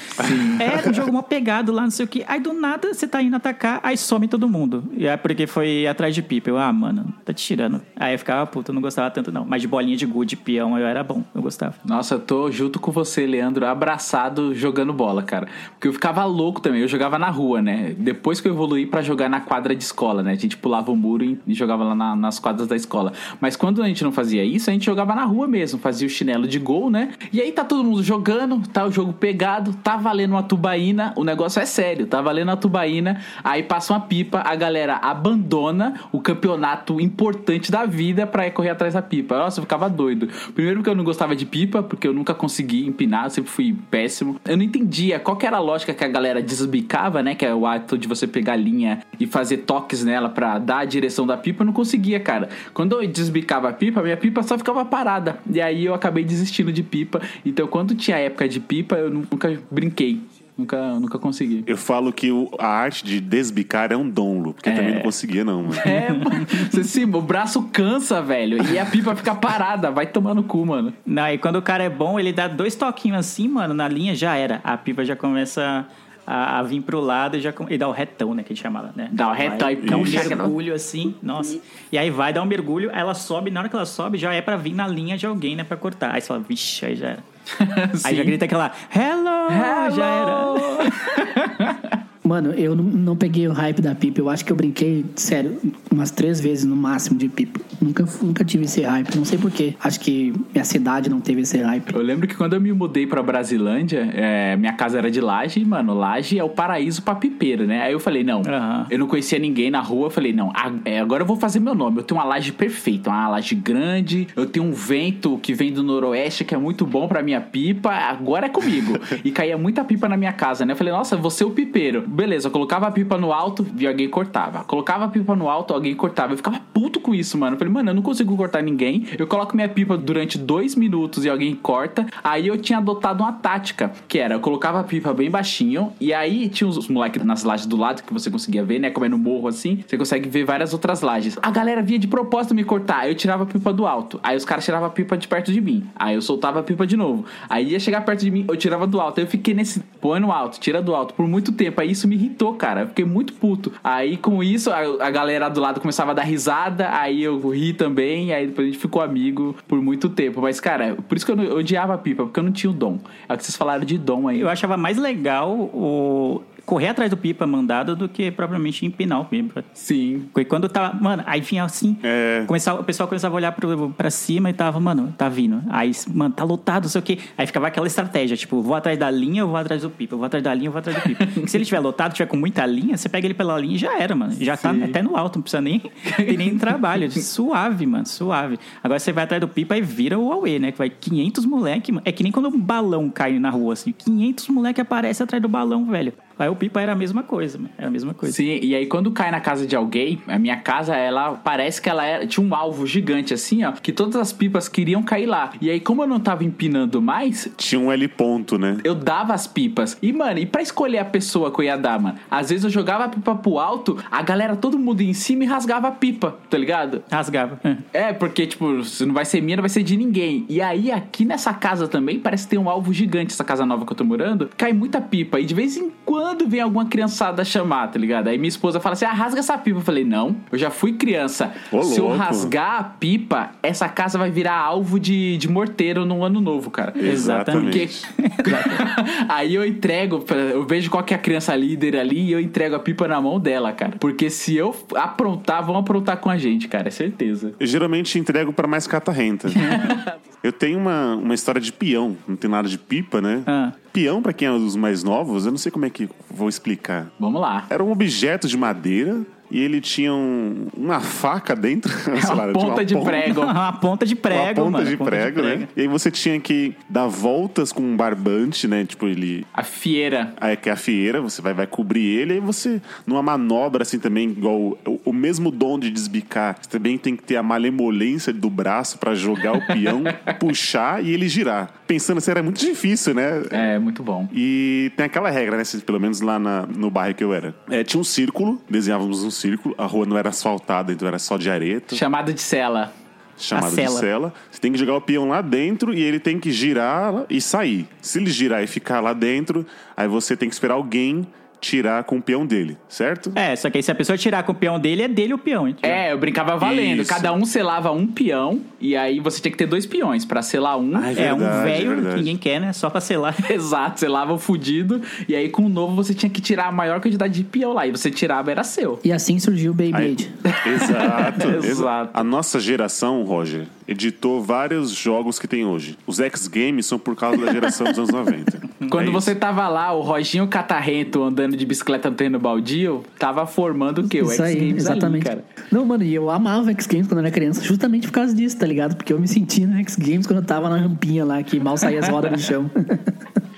É, um jogo mal pegado lá, não sei o que. Aí do nada você tá indo atacar, aí some todo mundo. E é porque foi atrás de pipa. Eu, ah, mano, tá te tirando. Aí eu ficava, puta, eu não gostava tanto não. Mas de bolinha de gude, peão, eu era bom, eu gostava. Nossa, eu tô junto com você, Leandro, abraçado jogando bola, cara. Porque eu ficava louco também, eu jogava na rua, né? Depois que eu evoluí pra jogar na quadra de escola, né? A gente pulava o muro e jogava lá na- nas quadras da escola. Mas quando a gente não fazia isso, a gente jogava na rua mesmo, fazia o chinelo de gol, né? E aí tá todo mundo jogando, tá o jogo pegado, tá valendo uma tubaína, o negócio é sério, tá valendo a tubaína, aí passa uma pipa, a galera abandona o campeonato importante da vida pra ir correr atrás da pipa. Nossa, eu ficava doido. Primeiro porque eu não gostava de pipa, porque eu nunca consegui empinar, eu sempre fui péssimo. Eu não entendia qual que era a lógica que a galera desbicava, né? Que é o ato de você pegar a linha e fazer toques nela pra dar a direção da pipa. Eu não conseguia, cara. Quando eu desbicava a pipa, minha pipa só ficava parada. E aí eu acabei desistindo de pipa. Então quando tinha época de pipa, eu nunca brinquei. Nunca, nunca consegui. Eu falo que o- a arte de desbicar é um dom, Lu, porque eu também não conseguia, não, mano. É, mano. Você, sim, o braço cansa, velho. E a pipa fica parada. Vai tomar no cu, mano. Não, e quando o cara é bom, ele dá dois toquinhos assim, mano, na linha já era. A pipa já começa a, a vir pro lado e já e dá o retão, né, que a gente chama, né? Dá o retão Vai, e dá um mergulho assim, nossa. E aí vai dar um mergulho, ela sobe, na hora que ela sobe, já é pra vir na linha de alguém, né, pra cortar. Aí você fala, vixe, aí já era. Aí já grita aquela, hello, já era. Mano, eu não, não peguei o hype da pipa. Eu acho que eu brinquei, sério, umas três vezes no máximo de pipa. Nunca, nunca tive esse hype. Não sei porquê. Acho que minha cidade não teve esse hype. Eu lembro que quando eu me mudei pra Brasilândia, é, minha casa era de laje, e, mano, laje é o paraíso pra pipeiro, né? Aí eu falei, não, Aham. eu não conhecia ninguém na rua, eu falei, não, é, agora eu vou fazer meu nome. Eu tenho uma laje perfeita, uma laje grande, eu tenho um vento que vem do noroeste que é muito bom pra minha pipa, agora é comigo. e caía muita pipa na minha casa, né? Eu falei, nossa, você é o pipeiro. Beleza, eu colocava a pipa no alto, via alguém cortava. Colocava a pipa no alto, alguém cortava. Eu ficava puto com isso, mano. Eu falei, mano, eu não consigo cortar ninguém. Eu coloco minha pipa durante dois minutos e alguém corta. Aí eu tinha adotado uma tática, que era, eu colocava a pipa bem baixinho, e aí tinha os moleques nas lajes do lado que você conseguia ver, né? Como é no morro assim, você consegue ver várias outras lajes. A galera vinha de propósito me cortar, aí eu tirava a pipa do alto. Aí os caras tiravam a pipa de perto de mim. Aí eu soltava a pipa de novo. Aí ia chegar perto de mim, eu tirava do alto. Aí eu fiquei nesse põe no alto, tira do alto por muito tempo. Aí isso me irritou, cara. Eu fiquei muito puto. Aí com isso, a, a galera do lado começava a dar risada, aí eu ri também, aí depois a gente ficou amigo por muito tempo. Mas, cara, por isso que eu, eu odiava a pipa, porque eu não tinha o dom. É o que vocês falaram de dom aí. Eu achava mais legal o correr atrás do pipa mandado do que propriamente empinar o pipa. Sim. Porque quando tava. Mano, aí vinha assim. É. Começava, o pessoal começava a olhar pro, pra cima e tava, mano, tá vindo. Aí, mano, tá lotado, não sei o quê. Aí ficava aquela estratégia, tipo, vou atrás da linha, eu vou atrás do pipa, eu vou atrás da linha, eu vou atrás do pipa. Porque se ele tiver lotado, tiver com muita linha, você pega ele pela linha e já era, mano. Já tá até no alto, não precisa nem ter nem trabalho. Suave, mano, suave. Agora você vai atrás do pipa e vira o Aue, né? Que vai 500 moleque, mano. É que nem quando um balão cai na rua, assim. 500 moleque aparece atrás do balão, velho. Aí o pipa era a mesma coisa, mano. Era a mesma coisa. Sim, e aí quando cai na casa de alguém, a minha casa, ela parece que ela era, tinha um alvo gigante assim, ó, que todas as pipas queriam cair lá. E aí, como eu não tava empinando mais, Tinha um L ponto, né? eu dava as pipas. E, mano, e pra escolher a pessoa que eu ia dar, mano? Às vezes eu jogava a pipa pro alto, a galera, todo mundo em cima e rasgava a pipa, tá ligado? Rasgava. É, porque, tipo, se não vai ser minha, não vai ser de ninguém. E aí, aqui nessa casa também, parece ter um alvo gigante, essa casa nova que eu tô morando. Cai muita pipa. E de vez em quando vem alguma criançada chamar, tá ligado? Aí minha esposa fala assim: ah, rasga essa pipa. Eu falei: não, eu já fui criança. Ô, se eu louco. rasgar a pipa, essa casa vai virar alvo de, de morteiro no ano novo, cara. Exatamente. Porque aí eu entrego, eu vejo qual que é a criança líder ali e eu entrego a pipa na mão dela, cara. Porque se eu aprontar, vão aprontar com a gente, cara, é certeza. Eu geralmente entrego pra mais catarrenta. eu tenho uma, uma história de peão, não tem nada de pipa, né? Ah. Peão, pra quem é dos mais novos, eu não sei como é que vou explicar. Vamos lá. Era um objeto de madeira e ele tinha um- uma faca dentro. lá, Uma uma ponta de ponta- prego. Uma ponta de prego, uma ponta mano. de ponta prego, né? E aí você tinha que dar voltas com um barbante, né? Tipo, ele. A fieira. Aí que é a fieira, você vai, vai cobrir ele, aí você, numa manobra assim também, igual o, o mesmo dom de desbicar, você também tem que ter a malemolência do braço pra jogar o peão, puxar e ele girar. Pensando assim, era muito difícil, né? É, muito bom. E tem aquela regra, né? Pelo menos lá na- no bairro que eu era. É, tinha um círculo, desenhávamos um círculo, a rua não era asfaltada, então era só de areto Chamada de cela. chamado de cela. Você tem que jogar o peão lá dentro e ele tem que girar e sair. Se ele girar e ficar lá dentro, aí você tem que esperar alguém tirar com o peão dele, certo? É, só que aí se a pessoa tirar com o peão dele, é dele o peão. hein? É, eu brincava valendo. Isso. Cada um selava um peão e aí você tinha que ter dois peões pra selar um. Ah, É um verdade, velho verdade. que ninguém quer, né? Só pra selar. Exato, selava o fudido e aí com o novo você tinha que tirar a maior quantidade de peão lá e você tirava era seu. E assim surgiu o Aí- Beyblade. Exato, Exato. exato. A nossa geração, Roger, editou vários jogos que tem hoje. Os X-Games são por causa da geração dos anos 90. Quando É você isso. tava lá, o Roginho Catarrento andando de bicicleta no terreno baldio, tava formando o quê? O Isso aí, X-Games ali, exatamente. cara. Não, mano, e eu amava X Games quando eu era criança, justamente por causa disso, tá ligado? Porque eu me sentia no X Games quando eu tava na rampinha lá, que mal saía as rodas do chão.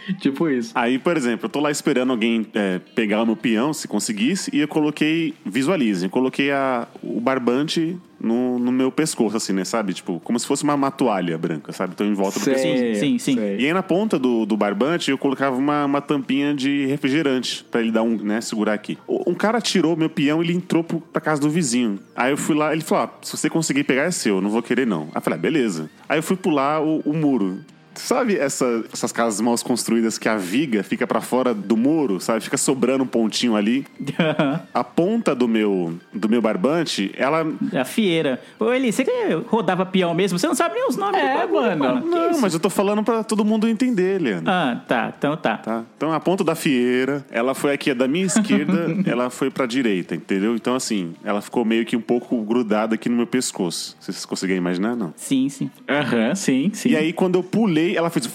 Tipo isso. Aí, por exemplo, eu tô lá esperando alguém é, pegar o meu peão, se conseguisse, e eu coloquei, visualizem, eu coloquei a, o barbante no, no meu pescoço, assim, né, sabe? Tipo, como se fosse uma, uma toalha branca, sabe? Então, em volta do Sei, pescoço. sim, sim. sei. E aí, na ponta do, do barbante, eu colocava uma, uma tampinha de refrigerante, pra ele dar um, né, segurar aqui. O- Um cara tirou meu peão e ele entrou pro, pra casa do vizinho. Aí eu fui lá, ele falou, ah, se você conseguir pegar é seu, eu não vou querer não. Aí eu falei, ah, beleza. Aí eu fui pular o, o muro. Sabe essa- essas casas mal construídas que a viga fica pra fora do muro, sabe? Fica sobrando um pontinho ali. A ponta do meu, do meu barbante, ela. A fieira. Ô, Eli, você que rodava peão mesmo? Você não sabe nem os nomes É, do bagulho, mano. Que Não, isso? mas eu tô falando pra todo mundo entender, Leandro. Ah, tá. Então tá. Tá? Então a ponta da fieira, ela foi aqui da minha esquerda, ela foi pra direita, entendeu? Então assim, ela ficou meio que um pouco grudada aqui no meu pescoço. Vocês conseguem imaginar, não? Sim, sim. Aham, sim, sim. E aí quando eu pulei, ela fez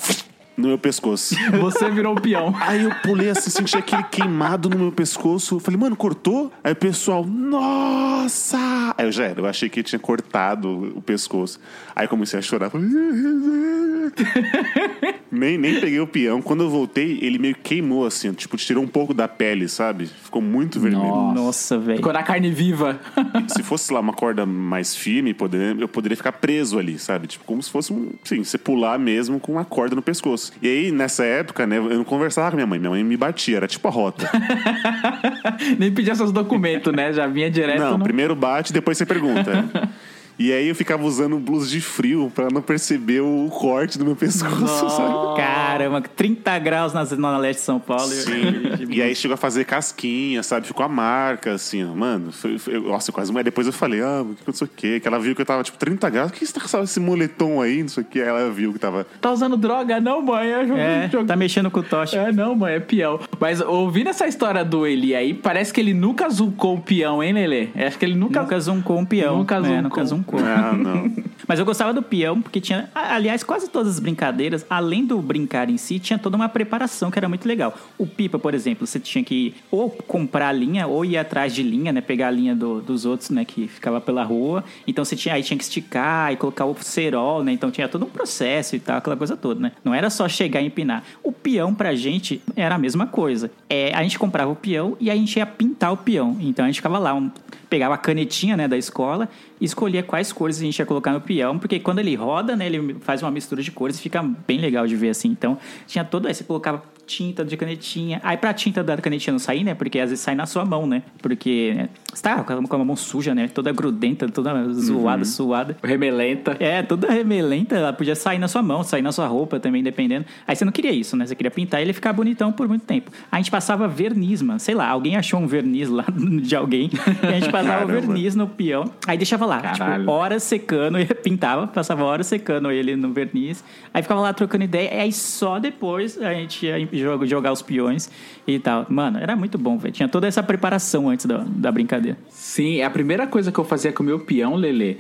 no meu pescoço. Você virou o peão. Aí eu pulei assim, senti aquele queimado no meu pescoço. Eu Falei, mano, cortou? Aí o pessoal, nossa! Aí eu já era, eu achei que tinha cortado o pescoço. Aí eu comecei a chorar. Falei, Nem, nem peguei o peão. Quando eu voltei, ele meio que queimou, assim. Tipo, tirou um pouco da pele, sabe? Ficou muito vermelho. Nossa, velho. Ficou na carne viva. Se fosse lá uma corda mais firme, poder- eu poderia ficar preso ali, sabe? Tipo, como se fosse um. Sim, você pular mesmo com uma corda no pescoço. E aí, nessa época, né, eu não conversava com minha mãe. Minha mãe me batia, era tipo a rota. Nem pedia seus documentos, né? Já vinha direto não, no... primeiro bate, depois você pergunta. E aí eu ficava usando blusa de frio pra não perceber o corte do meu pescoço, sabe? Caramba, 30 graus na Zona Leste de São Paulo. Sim. E aí chegou a fazer casquinha, sabe? Ficou a marca, assim, ó. Mano, foi, foi- nossa, eu quase. Mas depois eu falei, ah, que não sei o quê. Que ela viu que eu tava, tipo, 30 graus. O que você tá com esse moletom aí? Não sei o quê. Aí ela viu que tava. Tá usando droga? Não, mãe. É, jogo, É, jogo- tá mexendo com o tocha. É, não, mãe, é peão. Mas ouvindo essa história do Eli aí, parece que ele nunca zucou o peão, hein, Lelê? Acho que ele nunca. Nunca zoomou um peão. Nunca É, zoomou. nunca Ah, não. Mas eu gostava do peão, porque tinha. Aliás, quase todas as brincadeiras, além do brincar em si, tinha toda uma preparação que era muito legal. O pipa, por exemplo, você tinha que ou comprar a linha, ou ir atrás de linha, né? Pegar a linha do- dos outros, né? Que ficava pela rua. Então você tinha, aí tinha que esticar e colocar o cerol, né? Então tinha todo um processo e tal, aquela coisa toda, né? Não era só chegar e empinar. O peão, pra gente, era a mesma coisa. É, a gente comprava o peão e a gente ia pintar o peão. Então a gente ficava lá, um- pegava a canetinha né, da escola e escolhia quais cores a gente ia colocar no peão, porque quando ele roda, né, ele faz uma mistura de cores e fica bem legal de ver assim. Então, tinha todo você colocava tinta de canetinha. Aí pra tinta da canetinha não sair, né? Porque às vezes sai na sua mão, né? Porque né, você tá com a mão suja, né? Toda grudenta, toda zoada, suada. Remelenta. É, toda remelenta, ela podia sair na sua mão, sair na sua roupa também, dependendo. Aí você não queria isso, né? Você queria pintar ele ficar bonitão por muito tempo. A gente passava verniz, mano. Sei lá, alguém achou um verniz lá de alguém. E a gente passava Caramba. verniz no peão. Aí deixava lá, Caralho. tipo, horas secando, e pintava, passava horas secando ele no verniz. Aí ficava lá trocando ideia. E aí só depois a gente ia jogar, jogar os peões e tal. Mano, era muito bom, velho. Tinha toda essa preparação antes da, da brincadeira. Sim, a primeira coisa que eu fazia com o meu peão, Lelê,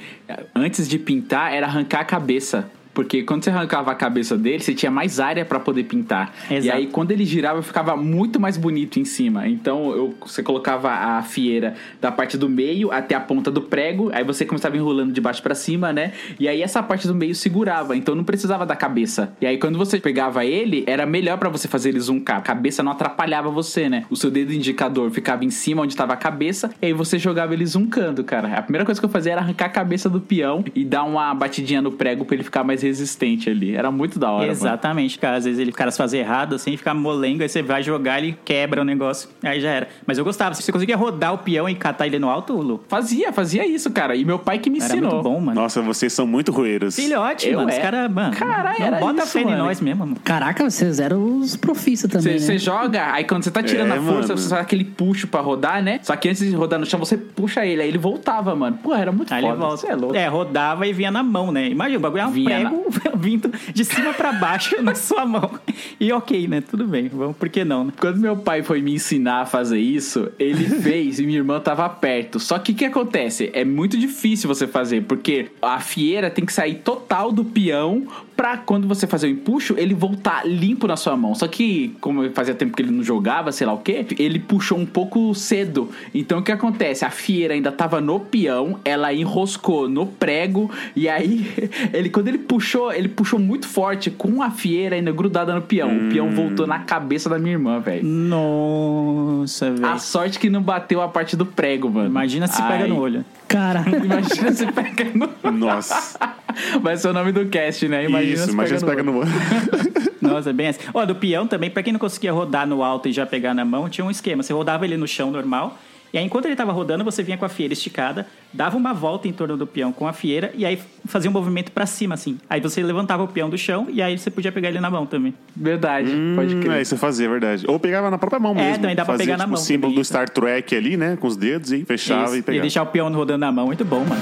antes de pintar, era arrancar a cabeça. Porque quando você arrancava a cabeça dele, você tinha mais área pra poder pintar. E Exato. aí, quando ele girava, ficava muito mais bonito em cima. Então, eu, você colocava a fieira da parte do meio até a ponta do prego. Aí você começava enrolando de baixo pra cima, né? E aí, essa parte do meio segurava. Então, não precisava da cabeça. E aí, quando você pegava ele, era melhor pra você fazer ele zuncar. A cabeça não atrapalhava você, né? O seu dedo indicador ficava em cima onde tava a cabeça. E aí, você jogava ele zuncando, cara. A primeira coisa que eu fazia era arrancar a cabeça do peão e dar uma batidinha no prego pra ele ficar mais resistente ali. Era muito da hora, mano. Exatamente, cara. Às vezes ele, o cara fazia errado, assim, fica molengo, aí você vai jogar, ele quebra o negócio. Aí já era. Mas eu gostava. Você conseguia rodar o peão e catar ele no alto, Lu? Fazia, fazia isso, cara. E meu pai que me Era ensinou. muito bom, mano. Nossa, vocês são muito roeiros. Filhote, Eu mano. Os é. caras, mano. Caralho, era bota isso, fé em mano. nós mesmo, mano. Caraca, vocês eram os profissa também, Você né? joga, aí quando você tá tirando É, a força, mano. você faz aquele puxo pra rodar, né? Só que antes de rodar no chão, você puxa ele, aí ele voltava, mano. Pô, era muito Aí foda. ele volta. Você é louco. É, rodava e vinha na mão, né? Imagina, o bagulho é um Vinha prego vindo de cima pra baixo na sua mão. E ok, né? Tudo bem. Vamos, por que não, né? Quando meu pai foi me ensinar a fazer isso, ele fez e minha irmã tava perto. Só que o que acontece? É muito difícil você fazer, porque a fieira tem que sair total do peão pra quando você fazer o empuxo, ele voltar limpo na sua mão. Só que, como fazia tempo que ele não jogava, sei lá o que, ele puxou um pouco cedo. Então o que acontece? A fieira ainda tava no peão, ela enroscou no prego, e aí ele, quando ele puxou, ele puxou muito forte com a fieira ainda grudada no peão. O peão voltou na cabeça da minha irmã, velho. Nossa, velho. A sorte que não bateu a parte do prego, mano. Imagina se pega Ai. no olho. Cara, Imagina se pega no. Nossa. Vai ser o nome do cast, né? Imagina Isso, imagina se pega no. no olho. Nossa, bem assim. Ó, do peão também, pra quem não conseguia rodar no alto e já pegar na mão, tinha um esquema. Você rodava ele no chão normal. E aí, enquanto ele tava rodando, você vinha com a fieira esticada, dava uma volta em torno do peão com a fieira e aí fazia um movimento pra cima, assim. Aí você levantava o peão do chão e aí você podia pegar ele na mão também. Verdade, pode Hum, crer. É, isso fazia, é verdade. Ou pegava na própria mão É, mesmo. também dá pra pegar na tipo, mão o símbolo também, do isso. Star Trek ali, né? Com os dedos e fechava Isso, e e pegava. deixar o peão rodando na mão, muito bom, mano.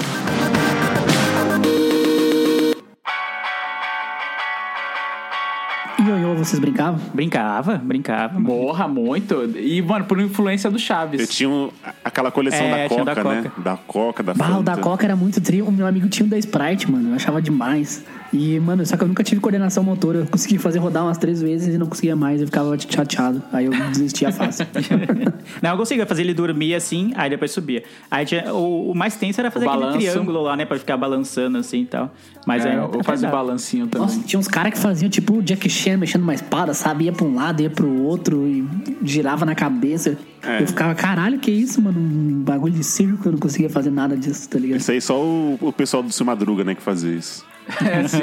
Ioiô, vocês brincavam? Brincava, brincava. Morra muito. E, mano, por influência do Chaves. Eu tinha um- aquela coleção É, da tinha Coca, da né? Coca. Da Coca, da Bah, o da. Coca era muito trio. O meu amigo tinha um da Sprite, mano. Eu achava demais. E, mano, só que eu nunca tive coordenação motora. Eu consegui fazer rodar umas três vezes e não conseguia mais. Eu ficava chateado. Aí eu desistia fácil. Não, eu conseguia fazer ele dormir assim, aí depois subia. Aí tinha, o, o mais tenso era fazer aquele triângulo lá, né? Pra ficar balançando assim e tal. Mas É, aí eu faço o balancinho também. Nossa, tinha uns caras que faziam tipo o Jack Chan mexendo uma espada, sabe? Ia pra um lado, ia pro outro e girava na cabeça. É. Eu ficava, caralho, que isso, mano? Um bagulho de circo, eu não conseguia fazer nada disso, tá ligado? Isso aí só o, o pessoal do Seu Madruga, né, que fazia isso. É, sim.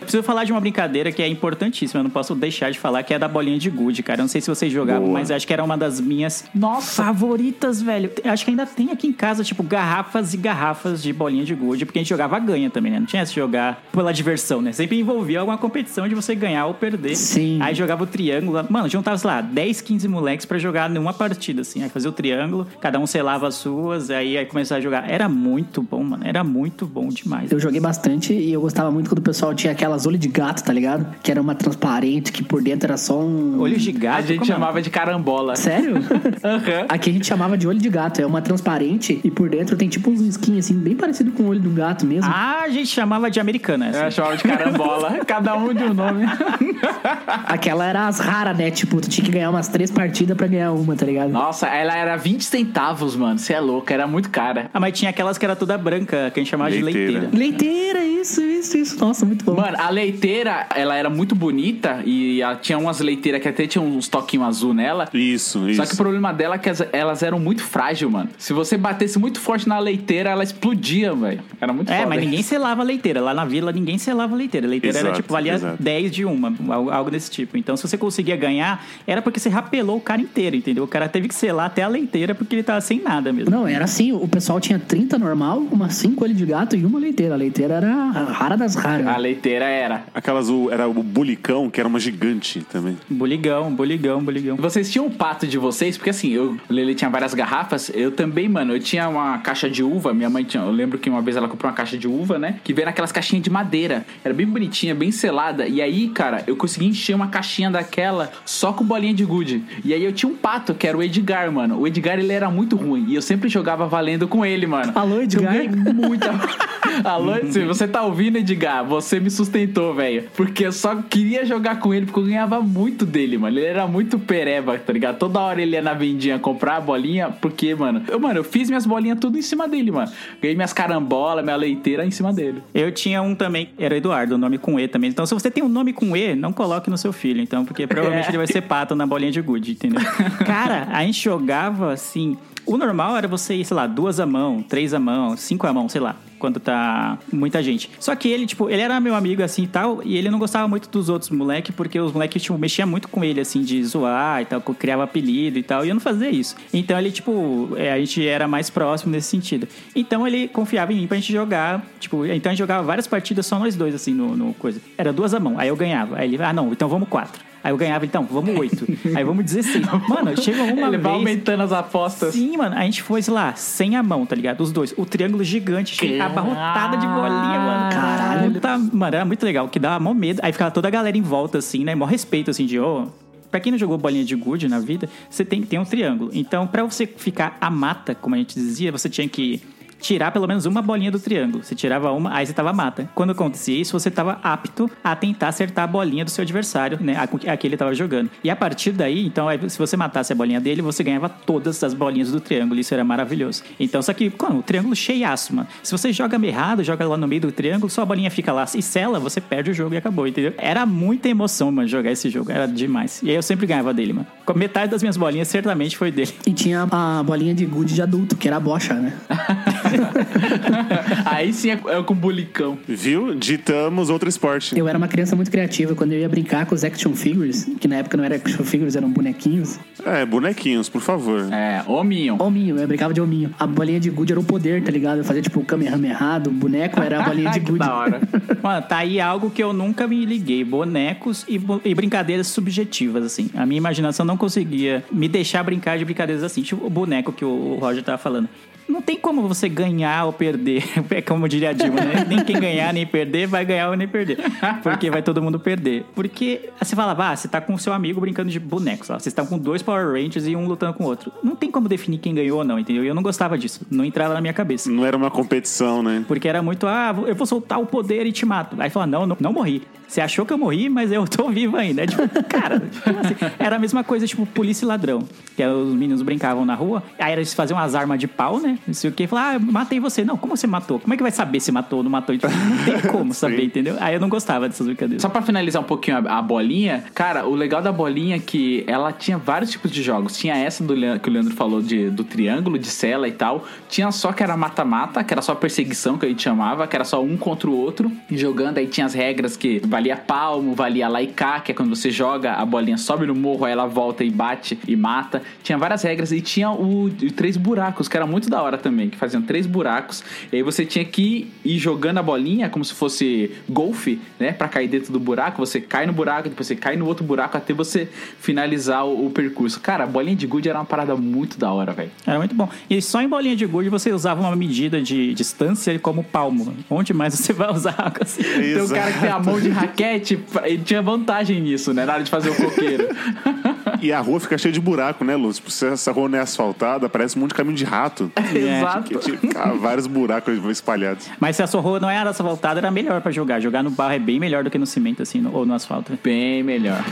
Preciso falar de uma brincadeira que é importantíssima, eu não posso deixar de falar, que é a da bolinha de gude, cara. Eu não sei se vocês jogavam, Boa. mas acho que era uma das minhas favoritas, velho. Acho que ainda tem aqui em casa, tipo, garrafas e garrafas de bolinha de gude, porque a gente jogava ganha também, né? Não tinha essa de jogar pela diversão, né? Sempre envolvia alguma competição de você ganhar ou perder. Sim. Aí jogava o triângulo. Mano, juntava, sei lá, 10, 15 moleques pra jogar numa partida, assim. Aí fazia o triângulo, cada um selava as suas, aí, aí começava a jogar. Era muito bom, mano. Era muito bom demais. Eu joguei bastante e eu gostava muito quando o pessoal tinha aquelas olhos de gato, tá ligado? Que era uma transparente, que por dentro era só um. Olhos de A gato. gente como é? chamava de carambola. Sério? Aham. Aqui a gente chamava de olho de gato. É uma transparente e por dentro tem tipo uns risquinhos assim, bem parecido com o olho do gato mesmo. Ah, a gente chamava de americana essa. Eu chamava de carambola. Cada um de um nome. Aquela era as raras, né? Tipo, tu tinha que ganhar umas três partidas pra ganhar uma, tá ligado? Nossa, ela era 20 centavos, mano. Você é louco, era muito cara. Ah, mas tinha aquelas que era toda branca, que a gente chamava Leiteira. de leiteira. Leiteira, isso, isso, isso. Nossa, muito bom. Mano, a leiteira, ela era muito bonita e ela tinha umas leiteiras que até tinha uns toquinhos azul nela. Isso, isso. Só que o problema dela é que as- elas eram muito frágeis, mano. Se você batesse muito forte na leiteira, ela explodia, velho. Era muito É, foda. mas ninguém selava a leiteira. Lá na vila, ninguém selava a leiteira. A leiteira era Exato, tipo, valia exato. 10 de uma, algo desse tipo. Então, se você conseguia ganhar, era porque você rapelou o cara inteiro, entendeu? O cara teve que selar até a leiteira porque ele tava sem nada mesmo. Não, era assim, o pessoal tinha 30 normal, umas 5 olhos de gato e uma leiteira. A leiteira era rara das raras. A leiteira era. Aquelas, o- era o bulicão, que era uma gigante também. Buligão, buligão, buligão. Vocês tinham um pato de vocês? Porque assim, eu, o Lele tinha várias garrafas. Eu também, mano, eu tinha uma caixa de uva. Minha mãe tinha. Eu lembro que uma vez ela comprou uma caixa de uva, né? Que veio naquelas caixinhas de madeira. Era bem bonitinha, bem selada. E aí, cara, eu consegui encher uma caixinha daquela só com bolinha de gude. E aí eu tinha um pato, que era o Edgar, mano. O Edgar, ele era muito ruim. E eu sempre jogava valendo com ele, mano. Alô, Edgar? Eu ganhei muita. Alô, se você tá ouvindo, Edgar, você me sustentou, velho. Porque eu só queria jogar com ele, porque eu ganhava muito dele, mano. Ele era muito pereba, tá ligado? Toda hora ele ia na vendinha comprar a bolinha, porque, mano, eu, mano, eu fiz minhas bolinhas tudo em cima dele, mano. Ganhei minhas carambolas, minha leiteira em cima dele. Eu tinha um também, era Eduardo, o nome com E também. Então, se você tem um nome com E, não coloque no seu filho, então, porque provavelmente É. ele vai ser pato na bolinha de gude, entendeu? Cara, a gente jogava assim. O normal era você ir, sei lá, duas a mão, três a mão, cinco a mão, sei lá, quando tá muita gente. Só que ele, tipo, ele era meu amigo assim e tal, e ele não gostava muito dos outros moleques, porque os moleques, tipo, mexiam muito com ele, assim, de zoar e tal, criava apelido e tal, e eu não fazia isso. Então ele, tipo, é, a gente era mais próximo nesse sentido. Então ele confiava em mim pra gente jogar, tipo, então a gente jogava várias partidas só nós dois, assim, no, no coisa. Era duas a mão, aí eu ganhava. Aí ele, ah, não, então vamos quatro. Aí eu ganhava, então, vamos oito. Aí vamos 16. Mano, chegou uma ele vai vez... aumentando as apostas. Sim, mano, a gente foi, sei lá, sem a mão, tá ligado? Os dois. O triângulo gigante, cheio, abarrotada de bolinha, mano. Caralho. Tá, mano, era muito legal, que dava mó medo. Aí ficava toda a galera em volta, assim, né? Mó respeito, assim, de, ô. Pra quem não jogou bolinha de gude na vida, você tem que ter um triângulo. Então, pra você ficar a mata, como a gente dizia, você tinha que tirar pelo menos uma bolinha do triângulo. Você tirava uma, aí você tava mata. Quando acontecia isso, você tava apto a tentar acertar a bolinha do seu adversário, né? A, a que ele tava jogando. E a partir daí, então, se você matasse a bolinha dele, você ganhava todas as bolinhas do triângulo. Isso era maravilhoso. Então, só que, como, o triângulo cheiaço, mano. Se você joga errado, joga lá no meio do triângulo, só a bolinha fica lá e sela, você perde o jogo e acabou, entendeu? Era muita emoção, mano, jogar esse jogo. Era demais. E aí eu sempre ganhava dele, mano. Com Metade das minhas bolinhas certamente foi dele. E tinha a bolinha de gude de adulto, que era a bocha, né? Aí sim é, é com bulicão. Viu? Ditamos outro esporte. Eu era uma criança muito criativa quando eu ia brincar com os action figures, que na época não era action figures, eram bonequinhos. É, bonequinhos, por favor. É, hominho. Hominho, eu brincava de hominho. A bolinha de gude era o poder, tá ligado? Eu fazia tipo o Kamehameha errado, o boneco era a bolinha de gude. da hora. Mano, tá aí algo que eu nunca me liguei. Bonecos e, bo- e brincadeiras subjetivas, assim. A minha imaginação não conseguia me deixar brincar de brincadeiras assim. Tipo o boneco que o Roger tava falando. Não tem como você ganhar ou perder. É como diria a Dilma, né? Nem quem ganhar nem perder vai ganhar ou nem perder. Porque vai todo mundo perder. Porque você fala, ah, você tá com o seu amigo brincando de bonecos, ó. Vocês estão com dois Power Rangers e um lutando com o outro. Não tem como definir quem ganhou ou não, entendeu? E eu não gostava disso. Não entrava na minha cabeça. Não era uma competição, né? Porque era muito, ah, eu vou soltar o poder e te mato. Aí fala, não, não, não morri. Você achou que eu morri, mas eu tô vivo ainda. É, tipo, cara, assim? era a mesma coisa, tipo, polícia e ladrão. Que é, os meninos brincavam na rua, aí eles faziam umas armas de pau, né? Não sei o que, falar, ah, matei você. Não, como você matou? Como é que vai saber se matou ou não matou? Tipo, não tem como saber, entendeu? Aí eu não gostava dessas brincadeiras. Só pra finalizar um pouquinho a, a bolinha, cara, o legal da bolinha é que ela tinha vários tipos de jogos. Tinha essa do que o Leandro falou de, do triângulo, de cela e tal. Tinha só que era mata-mata, que era só perseguição, que a gente chamava, que era só um contra o outro. E jogando, aí tinha as regras que valia palmo, valia lá e cá, que é quando você joga, a bolinha sobe no morro, aí ela volta e bate e mata. Tinha várias regras e tinha o, o três buracos, que era muito da hora também, que faziam três buracos. E aí você tinha que ir jogando a bolinha como se fosse golfe, né? Pra cair dentro do buraco. Você cai no buraco, depois você cai no outro buraco até você finalizar o, o percurso. Cara, a bolinha de gude era uma parada muito da hora, velho. Era muito bom. E só em bolinha de gude você usava uma medida de distância como palmo. Onde mais você vai usar algo assim? Tem um cara que tem a mão de raquete, ele tinha vantagem nisso, né? Na hora de fazer o coqueiro. E a rua fica cheia de buraco, né, Lúcio? Se essa rua não é asfaltada, parece um monte de caminho de rato. Exato. Que vários buracos espalhados. Mas se a sua rua não era asfaltada, era melhor pra jogar. Jogar no barro é bem melhor do que no cimento, assim, no- ou no asfalto. Bem melhor.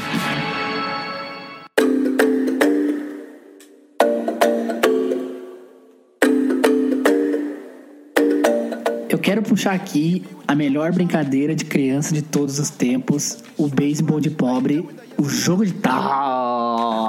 Eu quero puxar aqui a melhor brincadeira de criança de todos os tempos: o beisebol de pobre, o jogo de taco.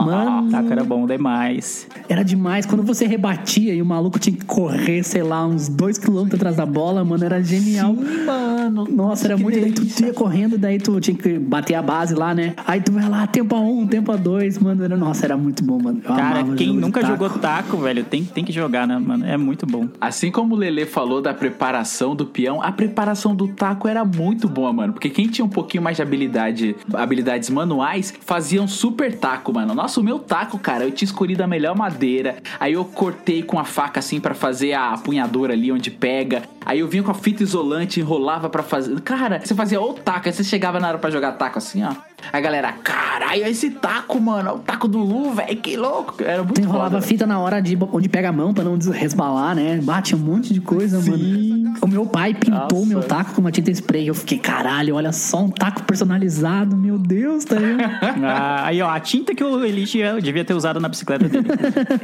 Mano, Taco era bom demais. era demais. Quando você rebatia e o maluco tinha que correr, sei lá, uns dois quilômetros atrás da bola, mano, era genial. mano. Nossa, era muito. Daí tu ia correndo, daí tu tinha que bater a base lá, né? Aí tu vai lá, tempo a um, tempo a dois, mano. Era, nossa, era muito bom, mano. Eu Cara, quem nunca taco. jogou taco, velho, tem, tem que jogar, né, mano? É muito bom. Assim como o Lele falou da preparação do peão, a preparação do taco era muito boa, mano. Porque quem tinha um pouquinho mais de habilidade, habilidades manuais, fazia um super taco, mano. Nossa, o meu taco, cara, eu tinha escolhido a melhor madeira. Aí eu cortei com a faca assim pra fazer a apunhadora ali onde pega. Aí eu vinha com a fita isolante, enrolava pra fazer. Cara, você fazia o taco, aí você chegava na hora pra jogar taco assim, ó. A galera, caralho, esse taco, mano, o taco do Lu, velho, que louco. Era muito Tu enrolava foda. a fita na hora de onde pega a mão pra não resbalar, né? Bate um monte de coisa, mano. O meu pai pintou o meu Nossa. taco com uma tinta spray. Eu fiquei, caralho, olha só um taco personalizado, meu Deus, tá ligado? Ah, aí, ó, a tinta que o Elite devia ter usado na bicicleta dele.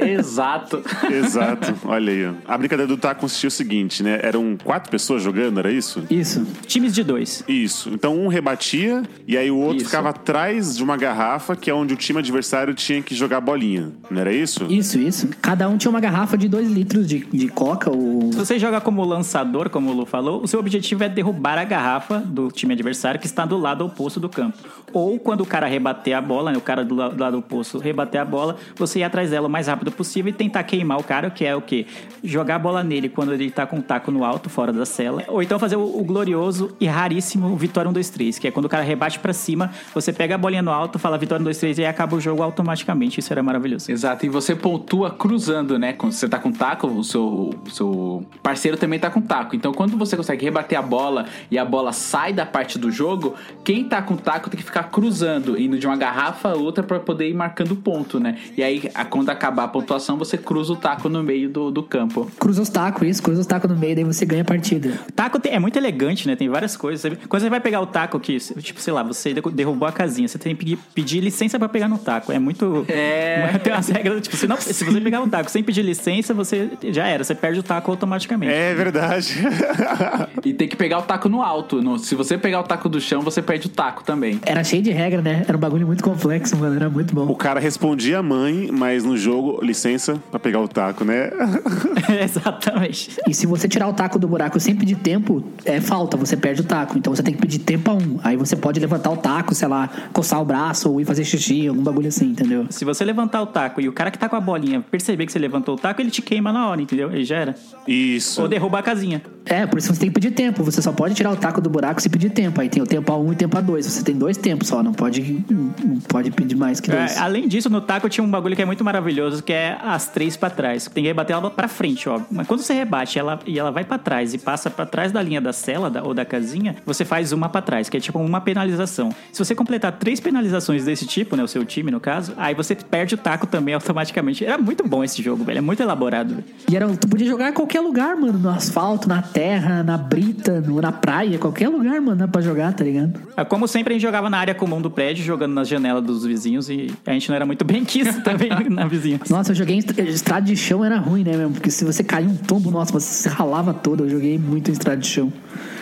Exato. Exato. Olha aí. ó. A brincadeira do taco consistia o seguinte, né? Eram quatro pessoas jogando, era isso? Isso. Times de dois. Isso. Então um rebatia e aí o outro Isso. ficava atrás de uma garrafa, que é onde o time adversário tinha que jogar a bolinha. Não era isso? Isso, isso. Cada um tinha uma garrafa de dois litros de, de coca ou. Se você joga como lançador, como o Lu falou, o seu objetivo é derrubar a garrafa do time adversário que está do lado oposto do campo. Ou quando o cara rebater a bola, né, o cara do, la- do oposto rebater a bola, você ir atrás dela o mais rápido possível e tentar queimar o cara, que é o quê? Jogar a bola nele quando ele tá com o taco no alto, fora da cela. Ou então fazer o, o glorioso e raríssimo Vitória 1, 2, 3, que é quando o cara rebate pra cima, você pega a bolinha no alto, fala Vitória 1, 2, 3 e aí acaba o jogo automaticamente. Isso era maravilhoso. Exato, e você pontua cruzando, né? Quando você tá com taco, o seu, o seu parceiro também tá com taco. Então, quando você consegue rebater a bola e a bola sai da parte do jogo, quem tá com taco tem que ficar cruzando, indo de uma garrafa a outra pra poder ir marcando ponto, né? E aí, a- quando acabar a pontuação, você cruza o taco no meio do, do campo. Cruza os tacos, isso, cruza os tacos no meio, daí você ganha a partida. Taco tem- é muito elegante, né? Tem várias coisas. Quando você vai pegar o taco que, tipo, sei lá, você de- derrubou a casinha, você tem que pedir, pedir licença pra pegar no taco. É muito. É. Tem umas regras, tipo, se, não, se você pegar o taco sem pedir licença, você já era, você perde o taco automaticamente. É verdade. E tem que pegar o taco no alto. no- se você pegar o taco do chão, você perde o taco também. Era cheio de regra, né? Era um bagulho muito complexo, mano. Era muito o bom. cara respondia a mãe, mas no jogo, licença pra pegar o taco, né? Exatamente. E se você tirar o taco do buraco sem pedir tempo, é falta, você perde o taco. Então você tem que pedir tempo a um. Aí você pode levantar o taco, sei lá, coçar o braço ou ir fazer xixi, algum bagulho assim, entendeu? Se você levantar o taco e o cara que tá com a bolinha perceber que você levantou o taco, ele te queima na hora, entendeu? Ele já era. Isso. Ou derruba a casinha. É, por isso você tem que pedir tempo. Você só pode tirar o taco do buraco se pedir tempo. Aí tem o tempo A1 e o tempo A2. Você tem dois tempos só, não pode, não pode pedir mais que dois. É, além disso, no taco tinha um bagulho que é muito maravilhoso, que é as três pra trás. Tem que rebater ela pra frente, ó. Mas quando você rebate ela, e ela vai pra trás e passa pra trás da linha da cela da- ou da casinha, você faz uma pra trás, que é tipo uma penalização. Se você completar três penalizações desse tipo, né, o seu time no caso, aí você perde o taco também automaticamente. Era muito bom esse jogo, velho. É muito elaborado. velho. E era, tu podia jogar em qualquer lugar, mano. No asfalto, na terra, na brita, no- na praia. Qualquer lugar, mano, dá pra jogar, tá ligado? Ah, Como sempre, a gente jogava na área comum do prédio, jogando nas janelas dos vizinhos, e a gente não era muito bem quisto também na vizinhança. Nossa, eu joguei em estra- estrada de chão, era ruim, né, mesmo? Porque se você cair um tombo, nossa, você se ralava todo. Eu joguei muito em estrada de chão.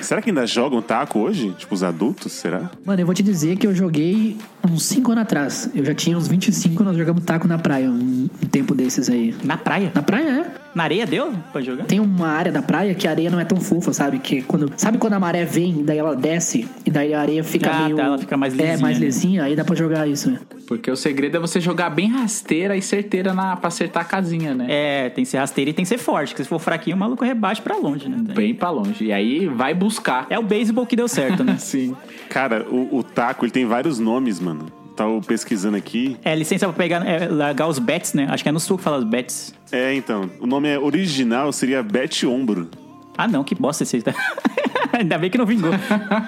Será que ainda jogam taco hoje? Tipo, os adultos, será? Mano, eu vou te dizer que eu joguei uns 5 anos atrás. Eu já tinha uns 25, nós jogamos taco na praia, um, um tempo desses aí. Na praia? Na praia, é. Na areia deu pra jogar? Tem uma área da praia que a areia não é tão fofa, sabe? Que quando, sabe quando a maré vem, daí ela desce, e daí a areia fica Ah, meio. tá, ela fica mais É, lisinha, mais né? lisinha, aí dá pra jogar isso. né? Porque o segredo é você jogar bem rasteira e certeira na, pra acertar a casinha, né? É, tem que ser rasteiro e tem que ser forte, porque se for fraquinho, o maluco rebate pra longe, né? Bem pra longe. E aí vai buscar. É o beisebol que deu certo, né? Sim. Cara, o, o taco, ele tem vários nomes, mano. Tava pesquisando aqui. É licença pra pegar, é, largar os bets, né? Acho que é no sul que fala os bets. É, então. O nome é original seria Bet Ombro. Ah, não, que bosta esse tá? Ainda bem que não vingou.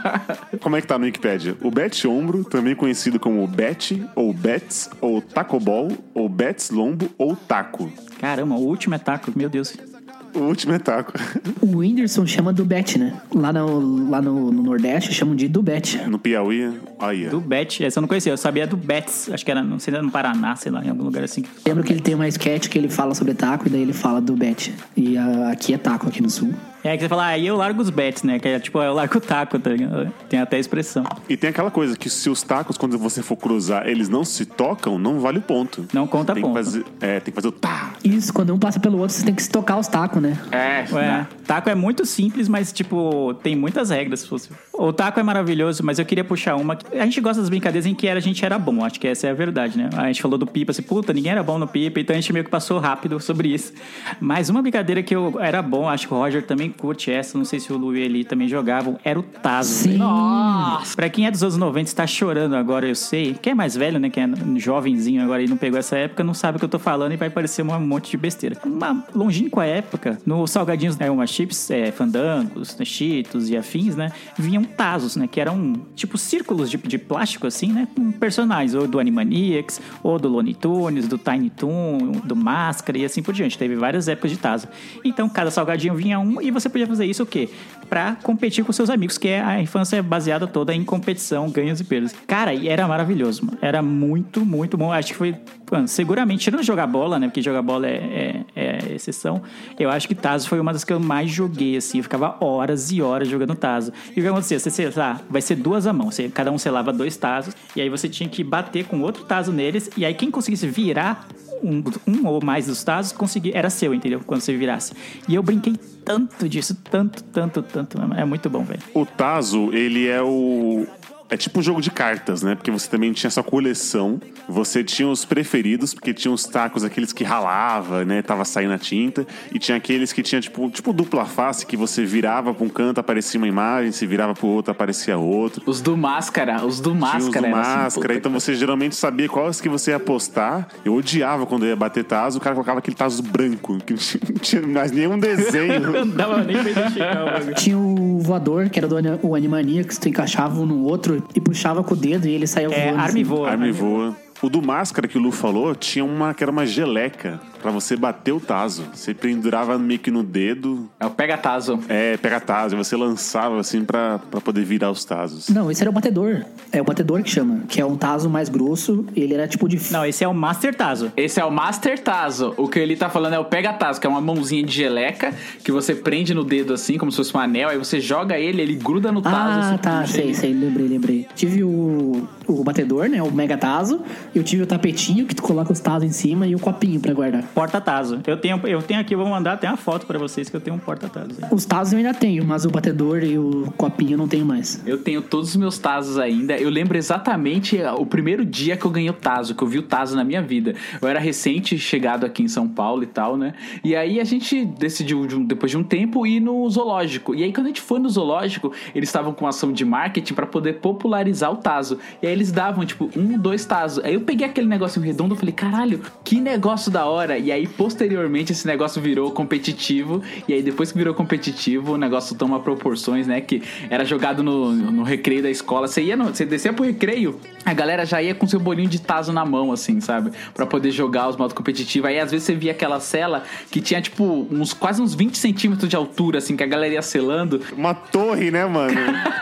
Como é que tá no Wikipedia? O Bet Ombro, também conhecido como Bet, ou Bets, ou Tacobol, ou Bets Lombo, ou Taco. Caramba, o último é taco, meu Deus. O último é taco. O Whindersson chama do Bet, né? Lá no, lá no, no Nordeste chamam de do Bet. No Piauí, aí. Do bet, essa eu não conhecia, eu sabia do bets. Acho que era, não sei, no Paraná, sei lá, em algum lugar assim. Lembro que ele tem uma sketch que ele fala sobre taco e daí ele fala do Bet. E ah, aqui é taco, aqui no sul. É que você fala, aí eu largo os bets, né? Que é tipo, eu largo o taco, tá ligado? Tem até a expressão. E tem aquela coisa que se os tacos, quando você for cruzar, eles não se tocam, não vale o ponto. Não conta tem ponto. Que fazer, é, tem que fazer o tá. Isso, quando um passa pelo outro, você tem que se tocar os tacos, né? É, É, taco é muito simples, mas, tipo, tem muitas regras. se fosse- O taco é maravilhoso, mas eu queria puxar uma. A gente gosta das brincadeiras em que era, a gente era bom. Acho que essa é a verdade, né? A gente falou do pipa, assim, puta, ninguém era bom no pipa, então a gente meio que passou rápido sobre isso. Mas uma brincadeira que eu era bom, acho que o Roger também curte essa, não sei se o Lu e ele também jogavam, era o Tazo. Sim. Nossa! Pra quem é dos anos 90 está chorando agora, eu sei. Quem é mais velho, né? Quem é jovenzinho agora e não pegou essa época, não sabe o que eu tô falando e vai parecer um monte de besteira. Uma longínqua época, no Salgadinhos, né, umas chips, é, fandangos, né, cheetos e afins, né? Vinham tazos, né? Que eram tipo círculos de, de plástico, assim, né? Com personagens, ou do Animaniacs, ou do Looney Tunes, do Tiny Toon, do Máscara e assim por diante. Teve várias épocas de tazo. Então, cada salgadinho vinha um e você podia fazer isso o quê? Pra competir com seus amigos, que é a infância é baseada toda em competição, ganhos e perdas. Cara, e era maravilhoso, mano. Era muito, muito bom. Acho que foi, mano, seguramente, tirando jogar bola, né? Porque jogar bola é, é, é exceção. Eu acho que Tazo foi uma das que eu mais joguei, assim. Eu ficava horas e horas jogando Tazo. E o que acontecia? Você, sei lá, vai ser duas a mão. Você, cada um selava dois Tazos. E aí você tinha que bater com outro Tazo neles. E aí quem conseguisse virar um, um ou mais dos tazos conseguir, era seu, entendeu? Quando você virasse. E eu brinquei tanto disso, tanto, tanto, tanto. É muito bom, velho. O Tazo, ele é o. É tipo um jogo de cartas, né? Porque você também tinha sua coleção. Você tinha os preferidos, porque tinha os tacos, aqueles que ralava, né? Tava saindo a tinta. E tinha aqueles que tinha, tipo, tipo dupla face, que você virava pra um canto, aparecia uma imagem, se virava pro outro, aparecia outro. Os do máscara, os do Tinha os máscara. do era assim, máscara, puta então você geralmente sabia quais que você ia apostar. Eu odiava quando eu ia bater tazo, o cara colocava aquele tazo branco, que não tinha mais nenhum desenho. Não dava nem pra identificar o. Tinha o voador, que era do Animaniacs, tu encaixava um no outro e puxava com o dedo e ele saía É, voando. arma e voa. Arma e voa. O do máscara que o Lu falou tinha uma que era uma geleca pra você bater o tazo. Você pendurava meio que no dedo, É o pega tazo. é, pega tazo, e você lançava assim pra, pra poder virar os tazos. Não, esse era o batedor. É o batedor que chama, que é um taso mais grosso. Ele era tipo de. Não, esse é o Master Tazo. Esse é o Master Tazo. O que ele tá falando é o Pega Tazo, que é uma mãozinha de geleca que você prende no dedo assim, como se fosse um anel, aí você joga ele, ele gruda no tazo. Ah, assim, tá, sei, sei, lembrei, lembrei. Tive o, o batedor, né? O mega taso. Eu tive o tapetinho que tu coloca os tazos em cima e o copinho pra guardar. Porta-tazo. Eu tenho, eu tenho aqui, eu vou mandar até uma foto pra vocês que eu tenho um porta-tazo. aí. Os tazos eu ainda tenho, mas o batedor e o copinho eu não tenho mais. Eu tenho todos os meus Tazos ainda. Eu lembro exatamente o primeiro dia que eu ganhei o Tazo, que eu vi o Tazo na minha vida. Eu era recente chegado aqui em São Paulo e tal, né? E aí a gente decidiu, de depois de um tempo, ir no zoológico. E aí quando a gente foi no zoológico, eles estavam com ação de marketing pra poder popularizar o Tazo. E aí eles davam, tipo, um, dois Tazos. Aí eu peguei aquele negocinho redondo e falei, caralho, que negócio da hora. E aí, posteriormente, esse negócio virou competitivo. E aí, depois que virou competitivo, o negócio toma proporções, né? Que era jogado no, no recreio da escola. Você ia no, você descia pro recreio, a galera já ia com seu bolinho de taso na mão, assim, sabe? Pra poder jogar os modos competitivos. Aí, às vezes, você via aquela cela que tinha, tipo, uns quase uns 20 centímetros de altura, assim, que a galera ia selando. Uma torre, né, mano?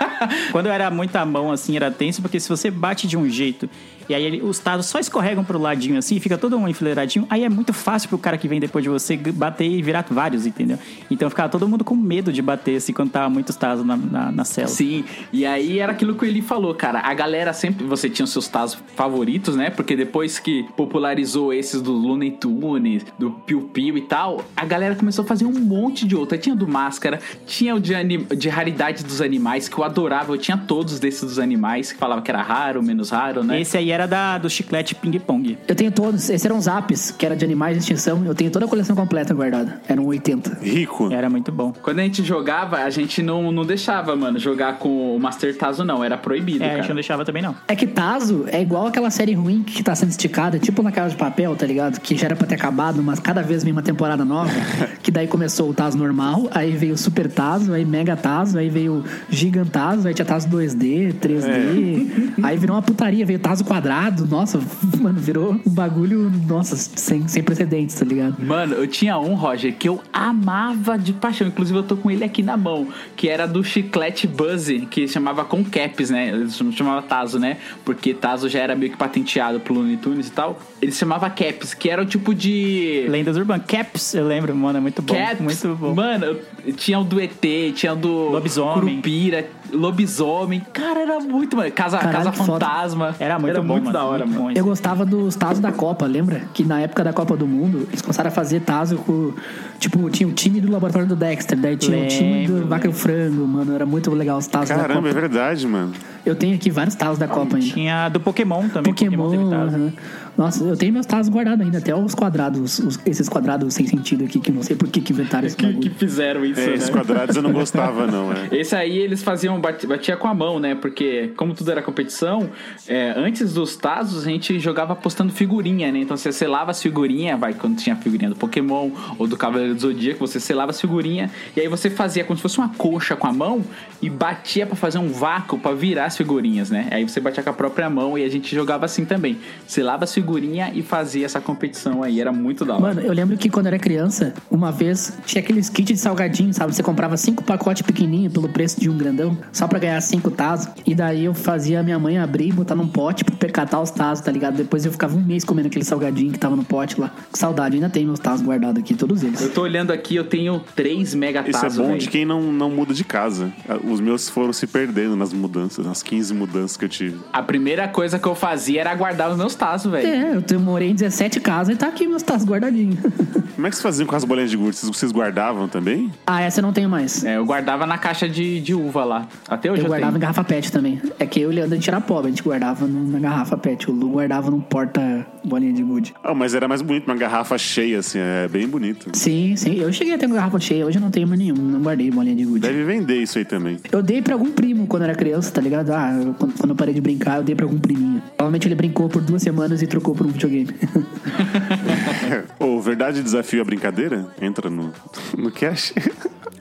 Quando era muita mão, assim, era tenso, porque se você bate de um jeito e aí ele- os tazos só escorregam pro ladinho, assim, fica todo um enfileiradinho, aí é muito fácil pro cara que vem depois de você bater e virar vários, entendeu? Então ficava todo mundo com medo de bater, assim, quando tava muitos tazos na, na, na cela. Sim, e aí era aquilo que ele falou, cara. A galera sempre. Você tinha os seus tazos favoritos, né? Porque depois que popularizou esses do Looney Tunes, do Piu Piu e tal, a galera começou a fazer um monte de outro. Aí Tinha do Máscara, tinha o de, anim- de raridade dos animais, que eu adorava. Eu tinha todos desses dos animais, que falava que era raro, menos raro, né? Esse aí era da, do chiclete ping-pong. Eu tenho todos. Esses eram os apps, que era de animais de extinção. Eu tenho toda a coleção completa guardada. Eram 80. Rico. Era muito bom. Quando a gente jogava, a gente não, não deixava, mano, jogar com o Master Tazo, não. Era proibido, É, a gente cara. não deixava também, não. É que Tazo é igual aquela série ruim que tá sendo esticada, tipo na Casa de Papel, tá ligado? Que já era pra ter acabado, mas cada vez vem uma temporada nova. que daí começou o Tazo normal, aí veio o Super Tazo, aí Mega Tazo, aí veio o Gigantazo, aí tinha Tazo 2D, 3D. Aí virou uma putaria, veio Tazo quadrado. Nossa, mano, virou um bagulho, nossa, sem, sem precedentes, tá ligado? Mano, eu tinha um, Roger, que eu amava de paixão. Inclusive, eu tô com ele aqui na mão. Que era do chiclete Buzzy, que chamava com caps, né? Eles não chamava Tazo, né? Porque Tazo já era meio que patenteado pro Looney Tunes e tal. Ele se chamava caps, que era o tipo de... Lendas Urbanas. Caps, eu lembro, mano, é muito bom. Caps. Muito bom. Mano, tinha o do ET, tinha o do... Lobisomem. Curupira, lobisomem. Cara, era muito... Mano. Casa, Caralho, casa que foda. Fantasma. Era muito bom, mano, da hora, muito mano. Eu gostava dos Tazos da Copa, lembra? Que na época da Copa do Mundo, eles começaram a fazer Tazo com. Tipo, tinha o time do laboratório do Dexter, daí tinha o time do Vaca e o Frango, mano. Era muito legal os Tazos da Caramba, é Copa. verdade, mano. Eu tenho aqui vários Tazos da Copa ainda. Tinha do Pokémon também. Pokémon. teve tazo. aham. Nossa, eu tenho meus Tazos guardados ainda, até os quadrados, os- esses quadrados sem sentido aqui, que não sei por que, que inventaram esse Que, que fizeram isso, É, né? esses quadrados eu não gostava, não. É. Esse aí eles faziam, bati- batia com a mão, né? Porque, como tudo era competição, é, antes dos Tazos a gente jogava apostando figurinha, né? Então você selava as figurinhas, vai, quando tinha figurinha do Pokémon ou do Cavaleiro do Zodíaco, você selava as figurinhas e aí você fazia como se fosse uma coxa com a mão e batia pra fazer um vácuo pra virar as figurinhas, né? Aí você batia com a própria mão e a gente jogava assim também. Selava as figurinhas e fazia essa competição aí, era muito da hora. Mano, eu lembro que quando eu era criança, uma vez tinha aqueles kits de salgadinho, sabe? Você comprava cinco pacotes pequenininhos pelo preço de um grandão, só pra ganhar cinco tazos. E daí eu fazia a minha mãe abrir e botar num pote pra percatar os tazos, tá ligado? Depois eu ficava um mês comendo aquele salgadinho que tava no pote lá. Que saudade, ainda tem meus tazos guardados aqui, todos eles. Eu tô olhando aqui, eu tenho três mega Isso é tazos, bom velho. de quem não, não muda de casa. Os meus foram se perdendo nas mudanças, nas 15 mudanças que eu tive. A primeira coisa que eu fazia era guardar os meus tazos, velho. É, eu morei em 17 casas e tá aqui meus tazos guardadinhos. Como é que vocês faziam com as bolinhas de gude? Vocês, guardavam também? ah, essa eu não tenho mais. É, eu guardava na caixa de, de uva lá. Até hoje Eu eu, guardava em tenho. garrafa pet também. É que eu e o Leandro a gente era pobre, a gente guardava na garrafa pet. O Lu guardava num porta bolinha de gude. Ah, mas era mais bonito, uma garrafa cheia, assim, é bem bonito. Sim, sim. Eu cheguei a ter uma garrafa cheia, hoje eu não tenho mais nenhum. Não guardei bolinha de gude. Deve vender isso aí também. Eu dei pra algum primo quando era criança, tá ligado? Ah, eu- quando, quando eu parei de brincar, eu dei pra algum priminho. Provavelmente ele brincou por duas semanas e trocou por um videogame. Ô, verdade desafio a brincadeira? Entra no, no cash.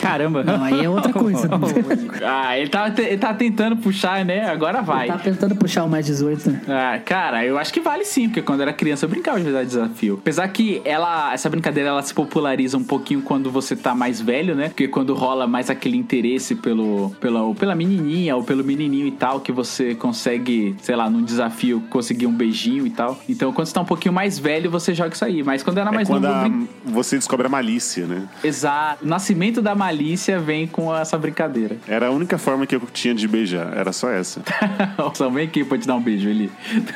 Caramba. Não, aí é outra coisa. Ah, ele tava, te- ele tava tentando puxar, né? Agora vai. tá tentando puxar o mais 18, né? Ah, cara, eu acho que vale sim, porque quando eu era criança eu brincava de verdade desafio. Apesar que ela, essa brincadeira ela se populariza um pouquinho quando você tá mais velho, né? Porque quando rola mais aquele interesse pelo, pela, ou pela menininha ou pelo menininho e tal, que você consegue, sei lá, num desafio conseguir um beijinho e tal. Então quando você tá um pouquinho mais velho, você joga isso aí. Mas quando era É mais quando novo, brin- você descobre a malícia, né? Exato. O nascimento da malícia Alicia vem com essa brincadeira. Era a única forma que eu tinha de beijar. Era só essa. Só vem aqui pra te dar um beijo, Eli.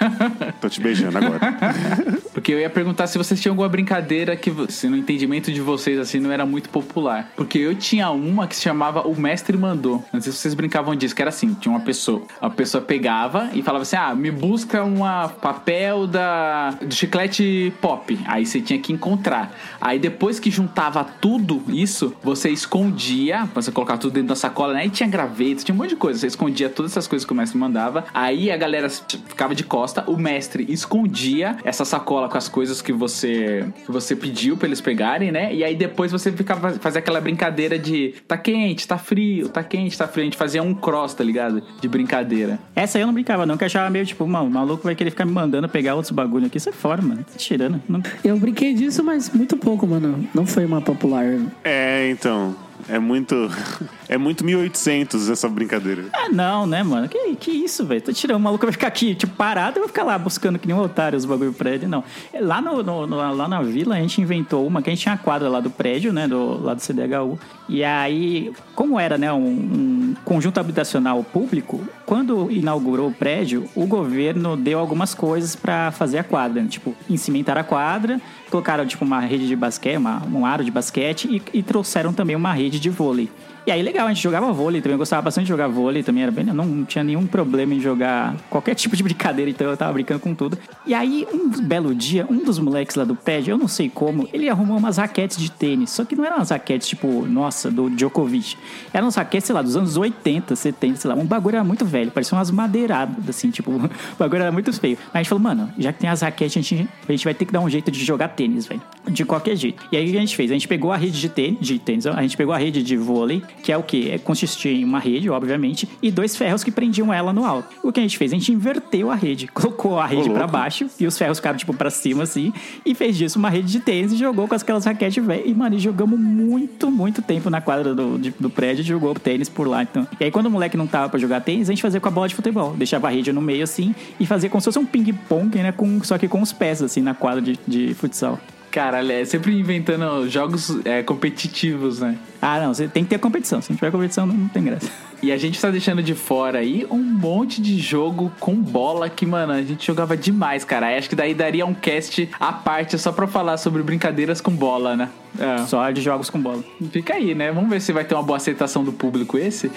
Tô te beijando agora. Porque eu ia perguntar se vocês tinham alguma brincadeira que, se no entendimento de vocês, assim, não era muito popular. Porque eu tinha uma que se chamava O Mestre Mandou. Não sei se vocês brincavam disso, que era assim: tinha uma pessoa. A pessoa pegava e falava assim: ah, me busca uma papel da, do chiclete pop. Aí você tinha que encontrar. Aí depois que juntava tudo isso, você escondia, pra você colocar tudo dentro da sacola, né? E tinha gravetos, tinha um monte de coisa. Você escondia todas essas coisas que o mestre mandava. Aí a galera ficava de costa, o mestre escondia essa sacola com as coisas que você que você pediu pra eles pegarem, né? E aí depois você ficava fazia aquela brincadeira de tá quente, tá frio, tá quente, tá frio. A gente fazia um cross, tá ligado? De brincadeira. Essa aí eu não brincava, não, que eu achava meio tipo, mano, o maluco vai querer ficar me mandando pegar outros bagulho aqui. Isso é fora, mano. Tá tirando. Não... Eu brinquei disso, mas muito pouco, mano. Não foi uma popular. É, então. É muito. É muito 1800 essa brincadeira. Ah, não, né, mano? Que, que isso, velho? Tô tirando. O maluco vai ficar aqui, tipo, parado, eu vou ficar lá buscando que nem um otário os bagulho ele. Não. Lá, no, no- no- lá na vila, a gente inventou uma, que a gente tinha a quadra lá do prédio, né, do, lá do CDHU. E aí, como era, né, um, um conjunto habitacional público, quando inaugurou o prédio, o governo deu algumas coisas pra fazer a quadra. né? Tipo, encimentar a quadra, colocaram, tipo, uma rede de basquete, uma- um aro de basquete e, e trouxeram também uma rede de vôlei. E aí, legal, a gente jogava vôlei também. Eu gostava bastante de jogar vôlei também. Era bem, eu não, tinha nenhum problema em jogar qualquer tipo de brincadeira, então eu tava brincando com tudo. E aí, um belo dia, um dos moleques lá do prédio, eu não sei como, ele arrumou umas raquetes de tênis. Só que não eram umas raquetes, tipo, nossa, do Djokovic. Eram umas raquetes, sei lá, dos anos 80, 70, sei lá. Um bagulho era muito velho, parecia umas madeiradas, assim, tipo, o bagulho era muito feio. Aí a gente falou, mano, já que tem as raquetes, a gente, a gente vai ter que dar um jeito de jogar tênis, velho. De qualquer jeito. E aí o que a gente fez? A gente pegou a rede de tênis, de tênis, a gente pegou a rede de vôlei, que é o quê? É, consistia em uma rede, obviamente, e dois ferros que prendiam ela no alto. O que a gente fez? A gente inverteu a rede, colocou a rede pra baixo e os ferros ficaram, tipo, pra cima, assim, e fez disso uma rede de tênis e jogou com aquelas raquetes velhas. E, mano, e jogamos muito, muito tempo na quadra do, de- do prédio, jogou tênis por lá, então. E aí, quando o moleque não tava pra jogar tênis, a gente fazia com a bola de futebol. Deixava a rede no meio, assim, e fazia como se fosse um ping-pong, né, com, só que com os pés, assim, na quadra de, de futsal. Caralho, é sempre inventando jogos é, competitivos, né? Ah, não, você tem que ter competição. Se não tiver competição, não, não tem graça. E a gente tá deixando de fora aí um monte de jogo com bola que, mano, a gente jogava demais, cara. Acho que daí daria um cast à parte só pra falar sobre brincadeiras com bola, né? É. Só de jogos com bola. Fica aí, né? Vamos ver se vai ter uma boa aceitação do público esse.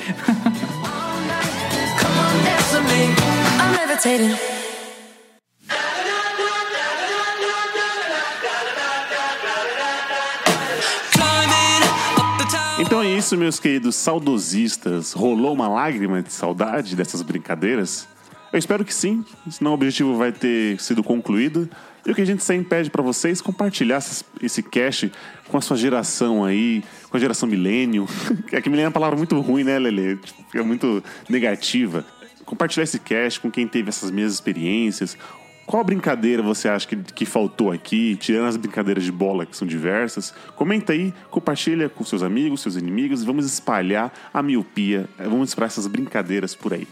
Então é isso, meus queridos saudosistas. Rolou uma lágrima de saudade dessas brincadeiras? Eu espero que sim, senão o objetivo vai ter sido concluído. E o que a gente sempre pede pra vocês compartilhar esse cast com a sua geração aí, com a geração milênio. É que milênio é uma palavra muito ruim, né, Lele? Tipo, é muito negativa. Compartilhar esse cast com quem teve essas mesmas experiências. Qual brincadeira você acha que, que faltou aqui, tirando as brincadeiras de bola, que são diversas? Comenta aí, compartilha com seus amigos, seus inimigos e vamos espalhar a miopia, eh, vamos espalhar essas brincadeiras por aí.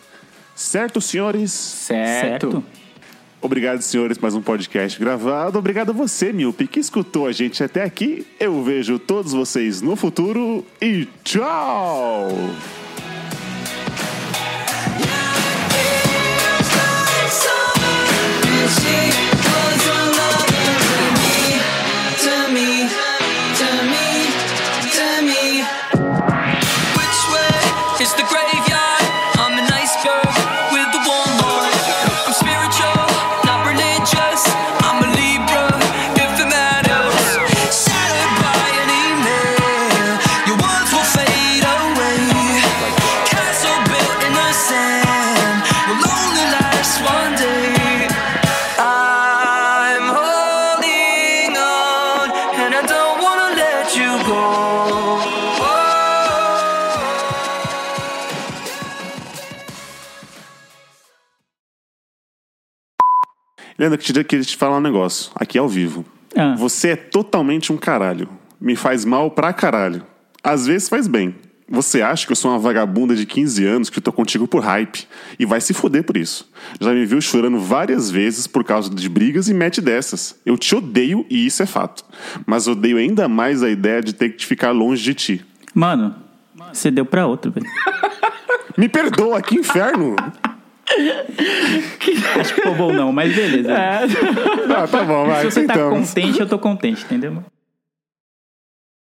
Certo, senhores? Certo. Obrigado, senhores, mais um podcast gravado. Obrigado a você, Miopi, que escutou a gente até aqui. Eu vejo todos vocês no futuro e tchau! Leandro, eu queria, te falar um negócio, aqui ao vivo. Ah. Você é totalmente um caralho. Me faz mal pra caralho. Às vezes faz bem. Você acha que eu sou uma vagabunda de 15 anos que tô contigo por hype e vai se fuder por isso. Já me viu chorando várias vezes por causa de brigas e mete dessas. Eu te odeio e isso é fato. Mas odeio ainda mais a ideia de ter que ficar longe de ti. Mano, Você deu pra outro, velho. Me perdoa, que inferno! Acho que ficou bom não, mas beleza. Ah, tá bom, vai. Se você tá contente, eu tô contente, entendeu?